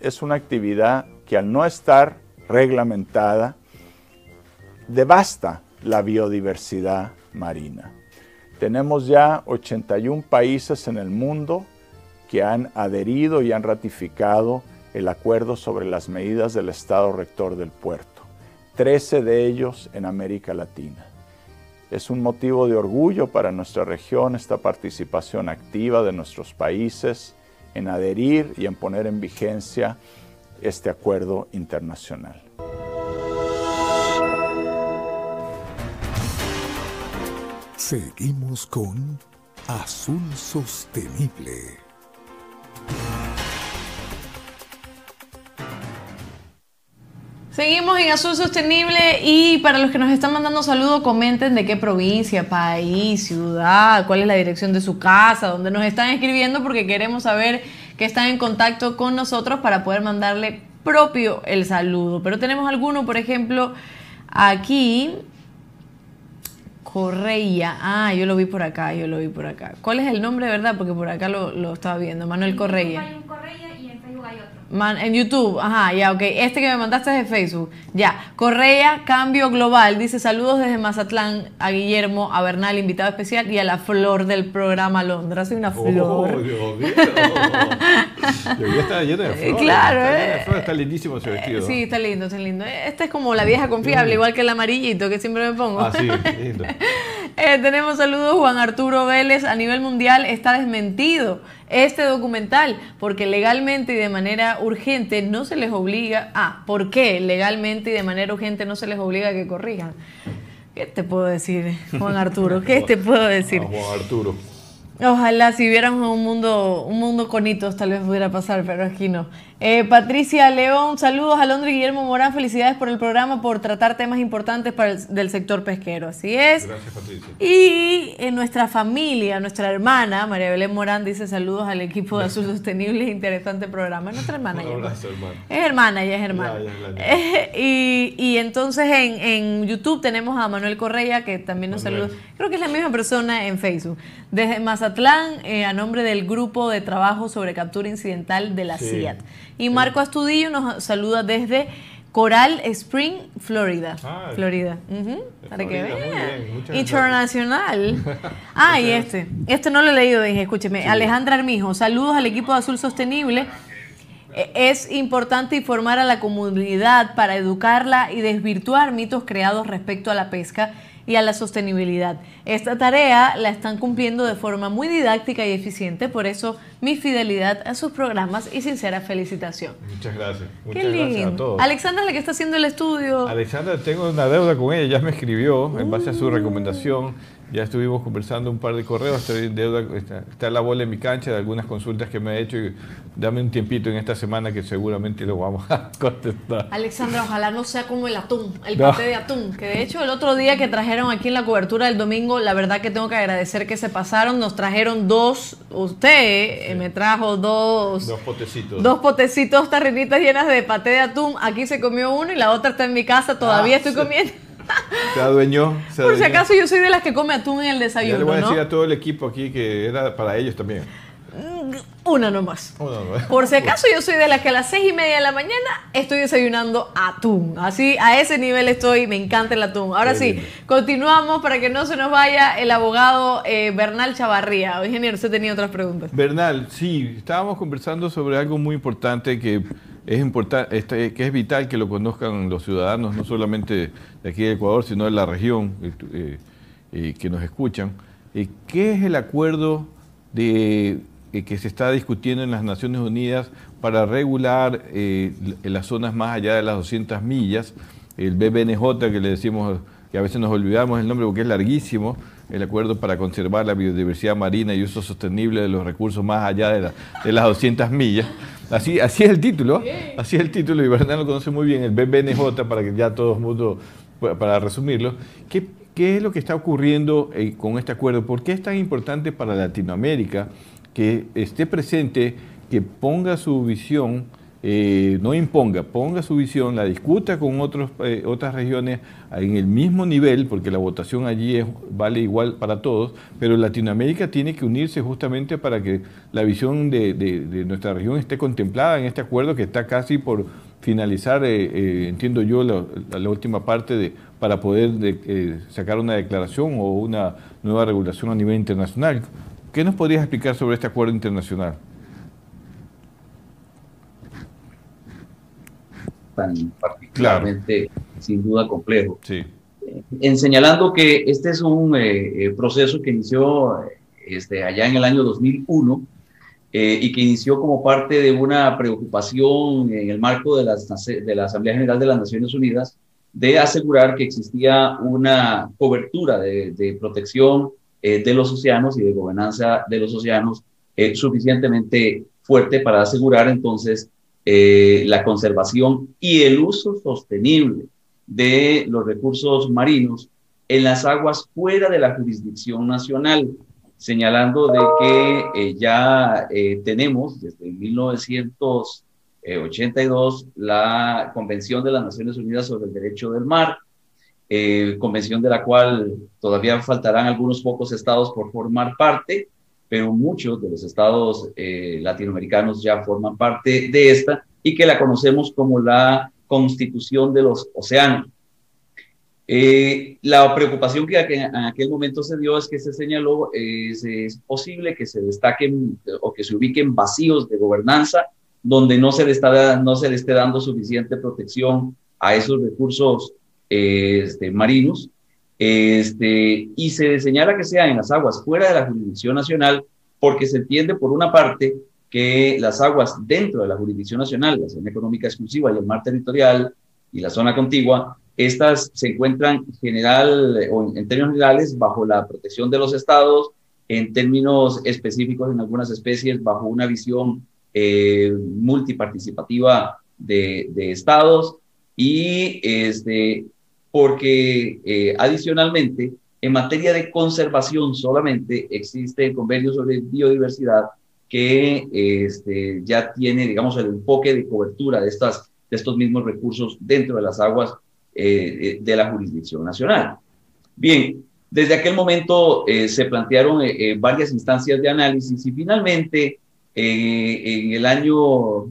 Es una actividad que al no estar reglamentada devasta la biodiversidad marina. Tenemos ya 81 países en el mundo que han adherido y han ratificado el acuerdo sobre las medidas del Estado rector del puerto, 13 de ellos en América Latina. Es un motivo de orgullo para nuestra región esta participación activa de nuestros países en adherir y en poner en vigencia este acuerdo internacional. Seguimos con Azul Sostenible. Seguimos en Azul Sostenible y para los que nos están mandando saludos, comenten de qué provincia, país, ciudad, cuál es la dirección de su casa, dónde nos están escribiendo porque queremos saber que están en contacto con nosotros para poder mandarle propio el saludo. Pero tenemos alguno, por ejemplo, aquí Correia. Ah, yo lo vi por acá, yo lo vi por acá. ¿Cuál es el nombre de verdad? Porque por acá lo, lo estaba viendo. Manuel Correia. en YouTube, ajá, ya, ok. Este que me mandaste es de Facebook. Ya, Correa, Cambio Global. Dice saludos desde Mazatlán a Guillermo, a Bernal, invitado especial, y a la flor del programa Londra. Soy una oh, flor. Oh, Dios mío. está llena de flores. Claro, está, eh. está lindísimo ese vestido. Sí, está lindo, está lindo. Este es como la vieja confiable, igual que el amarillito que siempre me pongo. Ah, sí, lindo. eh, tenemos saludos, Juan Arturo Vélez. A nivel mundial está desmentido este documental, porque legalmente y de manera urgente no se les obliga. Ah, ¿por qué legalmente y de manera urgente no se les obliga a que corrijan? ¿Qué te puedo decir, Juan Arturo? ¿Qué te puedo decir? Juan Arturo. Ojalá si viéramos un mundo, un mundo con hitos tal vez pudiera pasar, pero aquí no. Eh, Patricia León, saludos a Londres Guillermo Morán, felicidades por el programa, por tratar temas importantes para el, del sector pesquero. Así es. Gracias, Patricia. Y en nuestra familia, nuestra hermana, María Belén Morán, dice saludos al equipo de Azul Sostenible, interesante programa. Es nuestra hermana. Un abrazo, hermana. Es hermana, ella es hermana. y, y, entonces en, en, YouTube tenemos a Manuel Correa, que también nos saluda. Creo que es la misma persona en Facebook. Desde Mazatlán, eh, a nombre del grupo de trabajo sobre captura incidental de la CIAT. Y Marco Astudillo nos saluda desde Coral Spring, Florida. Ah, Florida. Para que vean. Internacional. ah, y este. Este no lo he leído, dije, escúcheme. Alejandra Armijo, saludos al equipo de Azul Sostenible. E, es importante informar a la comunidad para educarla y desvirtuar mitos creados respecto a la pesca y a la sostenibilidad. Esta tarea la están cumpliendo de forma muy didáctica y eficiente, por eso mi fidelidad a sus programas y sincera felicitación. Muchas gracias. Muchas gracias a todos. Alexandra, la que está haciendo el estudio. Alexandra, tengo una deuda con ella, ya me escribió en base a su recomendación ya estuvimos conversando un par de correos, estoy en deuda, está, la bola en mi cancha de algunas consultas que me ha hecho y dame un tiempito en esta semana que seguramente lo vamos a contestar. Alexandra, ojalá no sea como el atún, el paté de atún, que de hecho el otro día que trajeron aquí en la cobertura del domingo, la verdad que tengo que agradecer que se pasaron, nos trajeron dos, usted eh, me trajo dos... Dos potecitos. Dos potecitos, tarrinitas llenas de paté de atún, aquí se comió uno y la otra está en mi casa, todavía ah, estoy comiendo. Se adueñó. Por si acaso yo soy de las que come atún en el desayuno. Yo le voy a decir a todo el equipo aquí que era para ellos también. Una nomás. Por si acaso yo soy de las que a las seis y media de la mañana estoy desayunando atún. Así, a ese nivel estoy, me encanta el atún. Ahora sí, continuamos para que no se nos vaya el abogado eh, Bernal Chavarría. Ingeniero, usted tenía otras preguntas. Bernal, sí, estábamos conversando sobre algo muy importante que es importante, este, que es vital que lo conozcan los ciudadanos, no solamente de aquí de Ecuador, sino de la región eh, eh, que nos escuchan. ¿Qué es el acuerdo de que se está discutiendo en las Naciones Unidas para regular eh, las zonas más allá de las 200 millas, el BBNJ que le decimos, que a veces nos olvidamos el nombre porque es larguísimo, el acuerdo para conservar la biodiversidad marina y uso sostenible de los recursos más allá de, de las 200 millas. Así, así es el título, así es el título y Bernal lo conoce muy bien, el BBNJ, para que ya todo el mundo, para resumirlo. ¿Qué, ¿Qué es lo que está ocurriendo eh, con este acuerdo? ¿Por qué es tan importante para Latinoamérica? Que esté presente, que ponga su visión, eh, no imponga, ponga su visión, la discuta con otros, eh, otras regiones en el mismo nivel, porque la votación allí vale igual para todos, pero Latinoamérica tiene que unirse justamente para que la visión de, nuestra región esté contemplada en este acuerdo que está casi por finalizar, eh, entiendo yo, la, la, última parte de, para poder sacar una declaración o una nueva regulación a nivel internacional. ¿Qué nos podrías explicar sobre este acuerdo internacional? Tan particularmente, sin duda, complejo. Sí. En señalando que este es un eh, eh, proceso que inició este, allá en el año 2001 eh, y que inició como parte de una preocupación en el marco de, de la Asamblea General de las Naciones Unidas de asegurar que existía una cobertura de, de protección eh, de los océanos y de gobernanza de los océanos eh, suficientemente fuerte para asegurar entonces eh, la conservación y el uso sostenible de los recursos marinos en las aguas fuera de la jurisdicción nacional, señalando de que ya tenemos desde 1982 la Convención de las Naciones Unidas sobre el Derecho del Mar, eh, convención de la cual todavía faltarán algunos pocos estados por formar parte, pero muchos de los estados eh, latinoamericanos ya forman parte de esta y que la conocemos como la Constitución de los Océanos. Eh, la preocupación que en aquel momento se dio es que se señaló es, es posible que se destaquen o que se ubiquen vacíos de gobernanza donde no se le, está, no se le esté dando suficiente protección a esos recursos este, marinos, este, y se señala que sea en las aguas fuera de la jurisdicción nacional, porque se entiende por una parte que las aguas dentro de la jurisdicción nacional, la zona económica exclusiva y el mar territorial y la zona contigua, estas se encuentran general o en términos generales bajo la protección de los estados, en términos específicos en algunas especies bajo una visión eh, multiparticipativa de, de, estados y este, porque eh, adicionalmente, en materia de conservación solamente existe el convenio sobre biodiversidad que este, ya tiene, digamos, el enfoque de cobertura de, estas, de estos mismos recursos dentro de las aguas eh, eh, de la jurisdicción nacional. Bien, desde aquel momento se plantearon varias instancias de análisis y finalmente en el año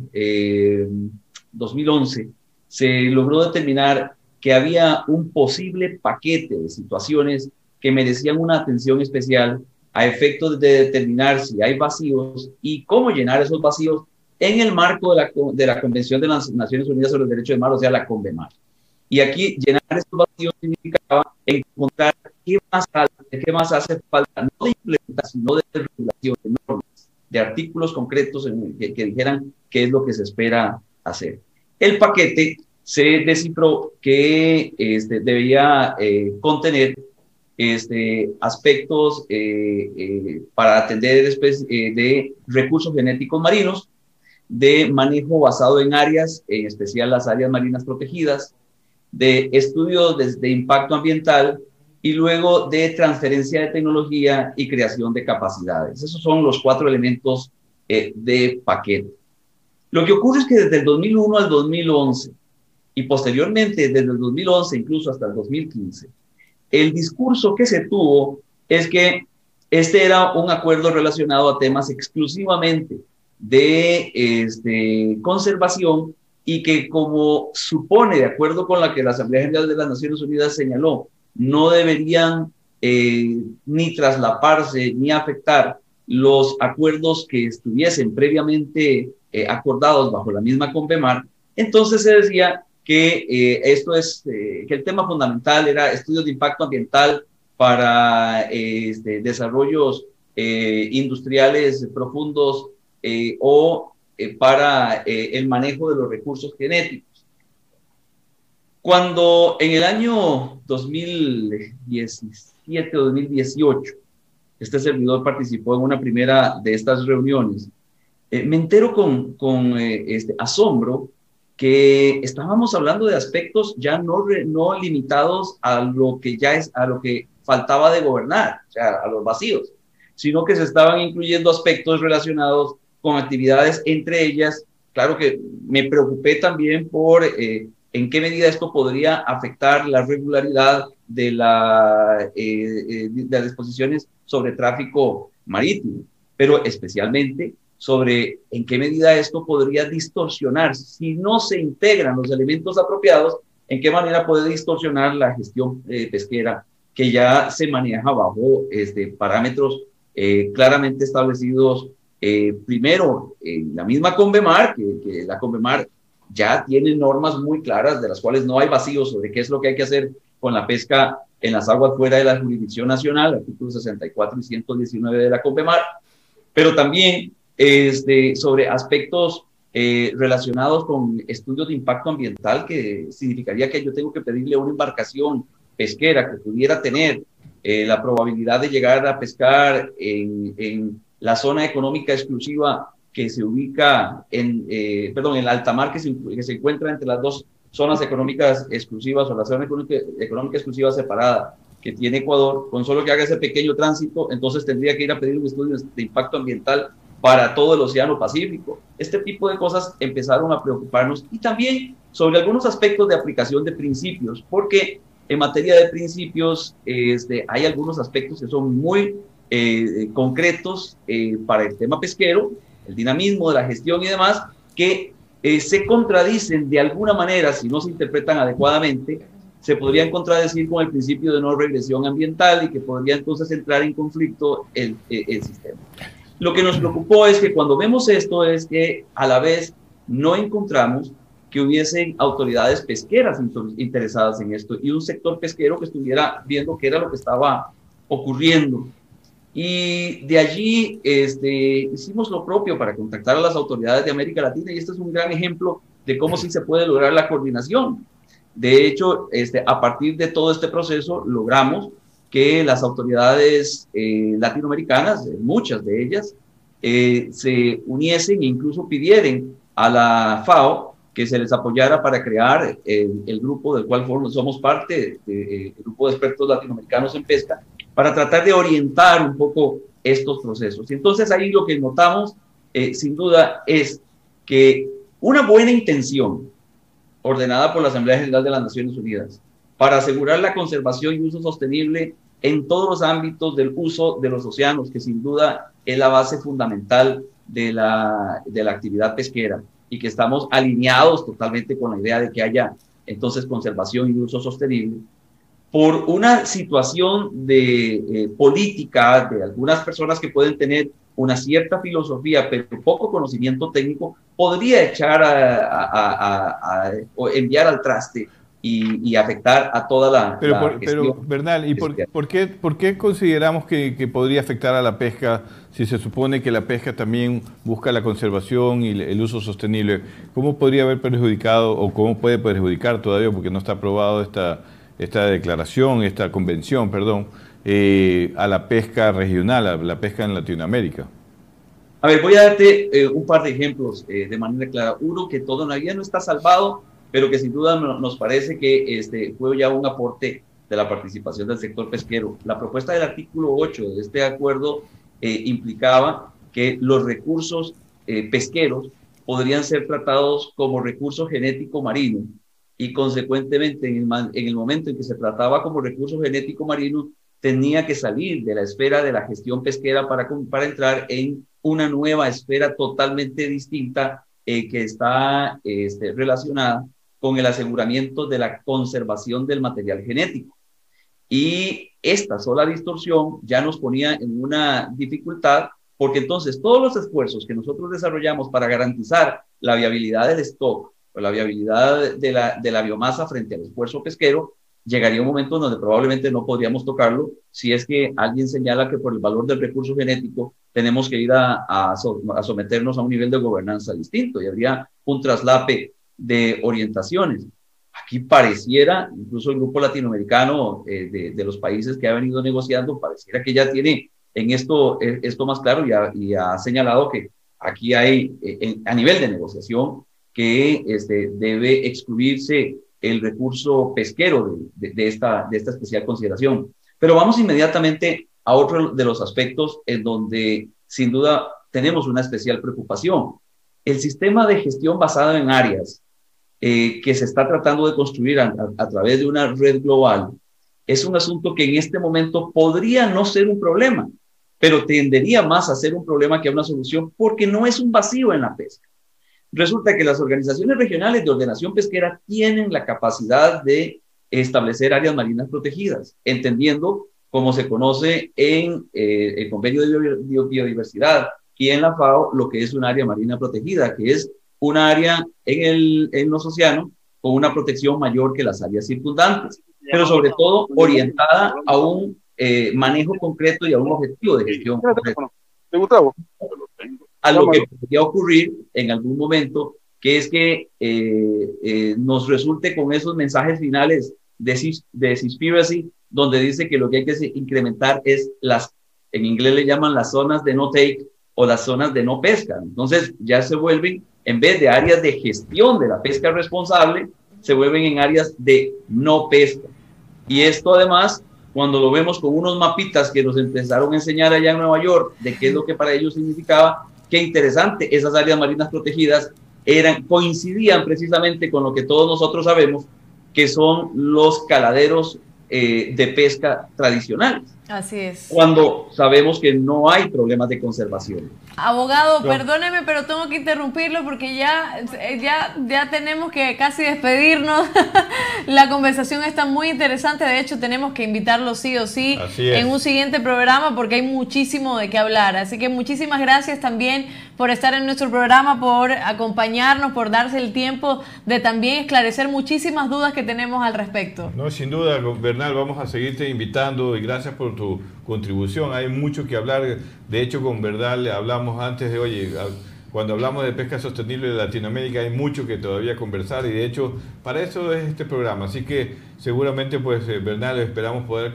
2011 se logró determinar que había un posible paquete de situaciones que merecían una atención especial a efectos de determinar si hay vacíos y cómo llenar esos vacíos en el marco de la, de la Convención de las Naciones Unidas sobre los Derechos del Mar, o sea, la CONVEMAR. Y aquí llenar esos vacíos significaba encontrar qué más, más hace falta, no de implementación, sino de regulación, de normas, de artículos concretos en, que, que dijeran qué es lo que se espera hacer. El paquete se descifró que este, debía eh, contener este, aspectos eh, eh, para atender de recursos genéticos marinos, de manejo basado en áreas, en especial las áreas marinas protegidas, de estudios de, de impacto ambiental y luego de transferencia de tecnología y creación de capacidades. Esos son los cuatro elementos de paquete. Lo que ocurre es que desde el 2001 al 2011, y posteriormente desde el 2011 incluso hasta el 2015, el discurso que se tuvo es que este era un acuerdo relacionado a temas exclusivamente de este, conservación y que como supone, de acuerdo con la que la Asamblea General de las Naciones Unidas señaló, no deberían eh, ni traslaparse ni afectar los acuerdos que estuviesen previamente eh, acordados bajo la misma Convemar, entonces se decía que eh, esto es, que el tema fundamental era estudios de impacto ambiental para este, desarrollos industriales profundos o para el manejo de los recursos genéticos. Cuando en el año 2017 o 2018 este servidor participó en una primera de estas reuniones, eh, me entero con, con eh, este asombro que estábamos hablando de aspectos ya no, no limitados a lo que ya es, a lo que faltaba de gobernar, o sea, a los vacíos, sino que se estaban incluyendo aspectos relacionados con actividades, entre ellas, claro que me preocupé también por eh, en qué medida esto podría afectar la regularidad de, la, de las disposiciones sobre tráfico marítimo, pero especialmente sobre en qué medida esto podría distorsionar, si no se integran los elementos apropiados, en qué manera puede distorsionar la gestión eh, pesquera que ya se maneja bajo este, parámetros eh, claramente establecidos, eh, primero en la misma Convemar, que, la Convemar ya tiene normas muy claras de las cuales no hay vacíos sobre qué es lo que hay que hacer con la pesca en las aguas fuera de la jurisdicción nacional, artículos 64 y 119 de la COPEMAR, pero también este, sobre aspectos eh, relacionados con estudios de impacto ambiental, que significaría que yo tengo que pedirle a una embarcación pesquera que pudiera tener eh, la probabilidad de llegar a pescar en, la zona económica exclusiva que se ubica en, eh, perdón, en el alta mar que se, que se encuentra entre las dos zonas económicas exclusivas o la zona económica exclusiva separada que tiene Ecuador, con solo que haga ese pequeño tránsito, entonces tendría que ir a pedir un estudio de impacto ambiental para todo el Océano Pacífico. Este tipo de cosas empezaron a preocuparnos y también sobre algunos aspectos de aplicación de principios, porque en materia de principios este, hay algunos aspectos que son muy eh, concretos eh, para el tema pesquero, el dinamismo de la gestión y demás, que eh, se contradicen de alguna manera, si no se interpretan adecuadamente, se podrían contradecir con el principio de no regresión ambiental y que podría entonces entrar en conflicto el, el, sistema. Lo que nos preocupó es que cuando vemos esto es que a la vez no encontramos que hubiesen autoridades pesqueras interesadas en esto y un sector pesquero que estuviera viendo qué era lo que estaba ocurriendo y de allí este, hicimos lo propio para contactar a las autoridades de América Latina y este es un gran ejemplo de cómo sí se puede lograr la coordinación. De hecho, este, a partir de todo este proceso logramos que las autoridades eh, latinoamericanas, eh, muchas de ellas, eh, se uniesen e incluso pidieran a la FAO que se les apoyara para crear el, grupo del cual somos parte, el grupo de expertos latinoamericanos en pesca, para tratar de orientar un poco estos procesos. Y entonces ahí lo que notamos, eh, sin duda, es que una buena intención ordenada por la Asamblea General de las Naciones Unidas para asegurar la conservación y uso sostenible en todos los ámbitos del uso de los océanos, que sin duda es la base fundamental de la, de la actividad pesquera y que estamos alineados totalmente con la idea de que haya entonces conservación y uso sostenible, por una situación de eh, política de algunas personas que pueden tener una cierta filosofía, pero poco conocimiento técnico, podría echar a, o enviar al traste y, afectar a toda la, pero, Pero, Bernal, ¿y por, qué, por, qué, consideramos que, que, podría afectar a la pesca si se supone que la pesca también busca la conservación y el uso sostenible? ¿Cómo podría haber perjudicado o cómo puede perjudicar todavía, porque no está aprobado esta esta declaración, esta convención, perdón, eh, a la pesca regional, a la pesca en Latinoamérica? A ver, voy a darte eh, un par de ejemplos eh, de manera clara. Uno, que todavía no está salvado, pero que sin duda nos parece que este, fue ya un aporte de la participación del sector pesquero. La propuesta del artículo 8 de este acuerdo implicaba que los recursos pesqueros podrían ser tratados como recurso genético marino y consecuentemente en el, momento en que se trataba como recurso genético marino, tenía que salir de la esfera de la gestión pesquera para, para entrar en una nueva esfera totalmente distinta eh, que está este, relacionada con el aseguramiento de la conservación del material genético. Y esta sola distorsión ya nos ponía en una dificultad porque entonces todos los esfuerzos que nosotros desarrollamos para garantizar la viabilidad del stock o la viabilidad de la, de la biomasa frente al esfuerzo pesquero, llegaría un momento donde probablemente no podríamos tocarlo si es que alguien señala que por el valor del recurso genético tenemos que ir a, a, someternos a un nivel de gobernanza distinto y habría un traslape de orientaciones. Aquí pareciera, incluso el grupo latinoamericano eh, de, de, los países que ha venido negociando, pareciera que ya tiene en esto, eh, esto más claro y ha, ha señalado que aquí hay, eh, a nivel de negociación, que este, debe excluirse el recurso pesquero de, de, esta, de esta especial consideración. Pero vamos inmediatamente a otro de los aspectos en donde sin duda tenemos una especial preocupación. El sistema de gestión basado en áreas eh, que se está tratando de construir a, través de una red global es un asunto que en este momento podría no ser un problema, pero tendería más a ser un problema que a una solución porque no es un vacío en la pesca. Resulta que las organizaciones regionales de ordenación pesquera tienen la capacidad de establecer áreas marinas protegidas, entendiendo como se conoce en eh, el convenio de biodiversidad y en la FAO lo que es un área marina protegida, que es un área en, el, en los océanos con una protección mayor que las áreas circundantes, pero sobre todo orientada a un eh, manejo concreto y a un objetivo de gestión. A lo que podría ocurrir en algún momento, que es que eh, eh, nos resulte con esos mensajes finales de, de Seaspiracy, donde dice que lo que hay que incrementar es las, en inglés le llaman las zonas de no take o las zonas de no pesca. Entonces ya se vuelven, en vez de áreas de gestión de la pesca responsable, se vuelven en áreas de no pesca. Y esto además cuando lo vemos con unos mapitas que nos empezaron a enseñar allá en Nueva York de qué es lo que para ellos significaba, qué interesante, esas áreas marinas protegidas eran, coincidían precisamente con lo que todos nosotros sabemos, que son los caladeros eh, de pesca tradicionales. Así es. Cuando sabemos que no hay problemas de conservación. Abogado, perdóneme, pero tengo que interrumpirlo porque ya, ya, ya tenemos que casi despedirnos. La conversación está muy interesante. De hecho, tenemos que invitarlo sí o sí en un siguiente programa porque hay muchísimo de qué hablar. Así que muchísimas gracias también por estar en nuestro programa, por acompañarnos, por darse el tiempo de también esclarecer muchísimas dudas que tenemos al respecto. No, sin duda, Bernal, vamos a seguirte invitando y gracias por tu contribución. Hay mucho que hablar. De hecho, con verdad le hablamos antes de, oye, cuando hablamos de pesca sostenible de Latinoamérica hay mucho que todavía conversar y de hecho para eso es este programa. Así que seguramente, pues, eh, Bernal, esperamos poder,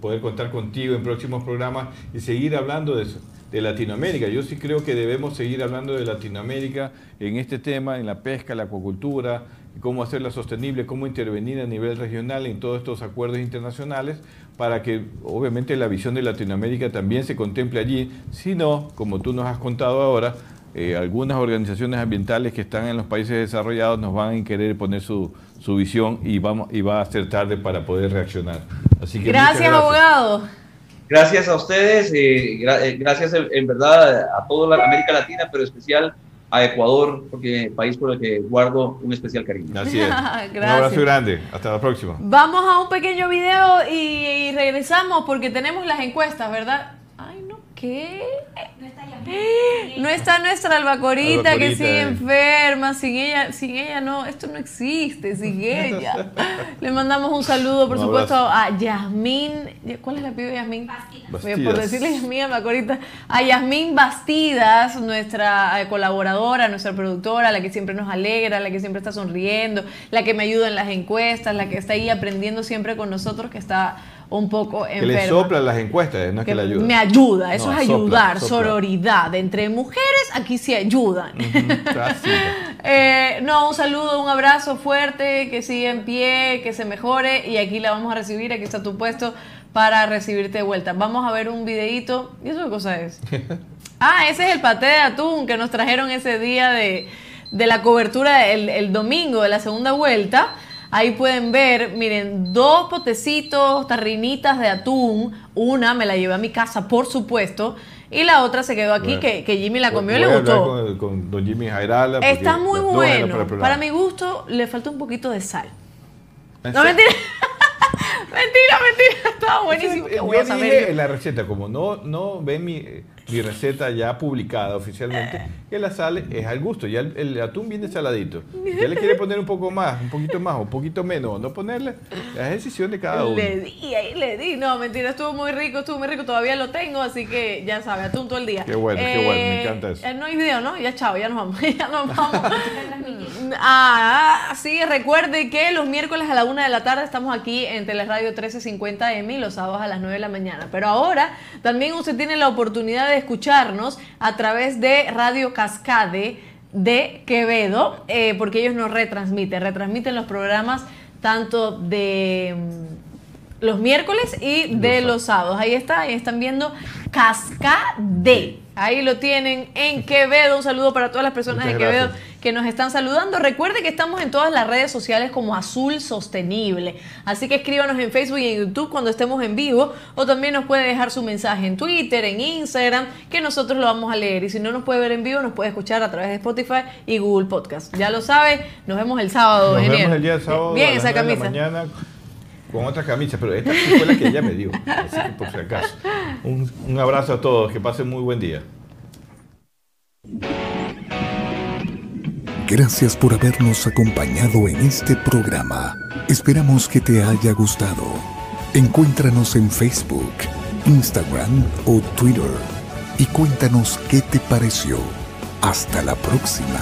poder contar contigo en próximos programas y seguir hablando de, de Latinoamérica. Yo sí creo que debemos seguir hablando de Latinoamérica en este tema, en la pesca, la acuacultura, cómo hacerla sostenible, cómo intervenir a nivel regional en todos estos acuerdos internacionales para que obviamente la visión de Latinoamérica también se contemple allí, si no, como tú nos has contado ahora, eh, algunas organizaciones ambientales que están en los países desarrollados nos van a querer poner su, su visión y, vamos, y va a ser tarde para poder reaccionar. Así que gracias, gracias. abogado. Gracias a ustedes, eh, eh, gracias en, verdad a toda la América Latina, pero especial a Ecuador, porque país por el que guardo un especial cariño. Así es. un abrazo grande. Hasta la próxima. Vamos a un pequeño video y, y regresamos porque tenemos las encuestas, ¿verdad? Ay, no, ¿qué? No está nuestra albacorita, que sigue enferma, sin ella, sin ella no, esto no existe, sin ella. Le mandamos un saludo, por supuesto, a Yasmín, ¿cuál es la pibe de Yasmín? Bastidas. Por decirle Yasmín albacorita, a Yasmín Bastidas, nuestra eh, colaboradora, nuestra productora, la que siempre nos alegra, la que siempre está sonriendo, la que me ayuda en las encuestas, la que está ahí aprendiendo siempre con nosotros, que está un poco enferma. Que le soplan las encuestas, no es que, le ayuda. Me ayuda, eso es ayudar, sororidad. Entre mujeres aquí sí ayudan. eh, no, un saludo, un abrazo fuerte, que siga en pie, que se mejore y aquí la vamos a recibir, aquí está tu puesto para recibirte de vuelta. Vamos a ver un videito. ¿Y eso qué cosa es? ah, ese es el paté de atún que nos trajeron ese día de, de la cobertura el, el domingo de la segunda vuelta. Ahí pueden ver, miren, dos potecitos, tarrinitas de atún. Una me la llevé a mi casa, por supuesto. Y la otra se quedó aquí, Bueno. que, que Jimmy la comió y le gustó. Con, con don Jimmy Jairala. Está muy bueno. Para mi gusto, le falta un poquito de sal. ¿En No, mentira. mentira, mentira. Estaba buenísimo. Yo ¿Qué voy a dije en la receta, como no, no ven mi, mi receta ya publicada oficialmente, que la sal es al gusto. Ya el, el atún viene saladito. Ya le quiere poner un poco más, un poquito más, un poquito menos, no ponerle, es decisión de cada uno. Le di, ahí le di. No, mentira, estuvo muy rico, estuvo muy rico. Todavía lo tengo, así que ya sabe, atún todo el día. Qué bueno, qué bueno, me encanta eso. eh, no hay video, ¿no? Ya chao, ya nos vamos. Ya nos vamos. ah, sí, recuerde que los miércoles a la una de la tarde estamos aquí en Teleradio 1350M y los sábados a las 9 de la mañana. Pero ahora también usted tiene la oportunidad de escucharnos a través de Radio Cascade de Quevedo, eh, porque ellos nos retransmiten, retransmiten los programas tanto de mm, los miércoles y de los sábados. Ahí está, ahí están viendo Cascade. Ahí lo tienen en Quevedo. Un saludo para todas las personas Muchas de Quevedo gracias. que nos están saludando. Recuerde que estamos en todas las redes sociales como Azul Sostenible. Así que escríbanos en Facebook y en YouTube cuando estemos en vivo. O también nos puede dejar su mensaje en Twitter, en Instagram, que nosotros lo vamos a leer. Y si no nos puede ver en vivo, nos puede escuchar a través de Spotify y Google Podcast. Ya lo sabe. Nos vemos el sábado. Nos vemos el día sábado Bien, a esa nueve de la camisa. mañana con otra camisa, pero esta sí fue la que ella me dio, por si acaso. Un, un abrazo a todos, que pasen muy buen día. Gracias por habernos acompañado en este programa. Esperamos que te haya gustado. Encuéntranos en Facebook, Instagram o Twitter y cuéntanos qué te pareció. Hasta la próxima.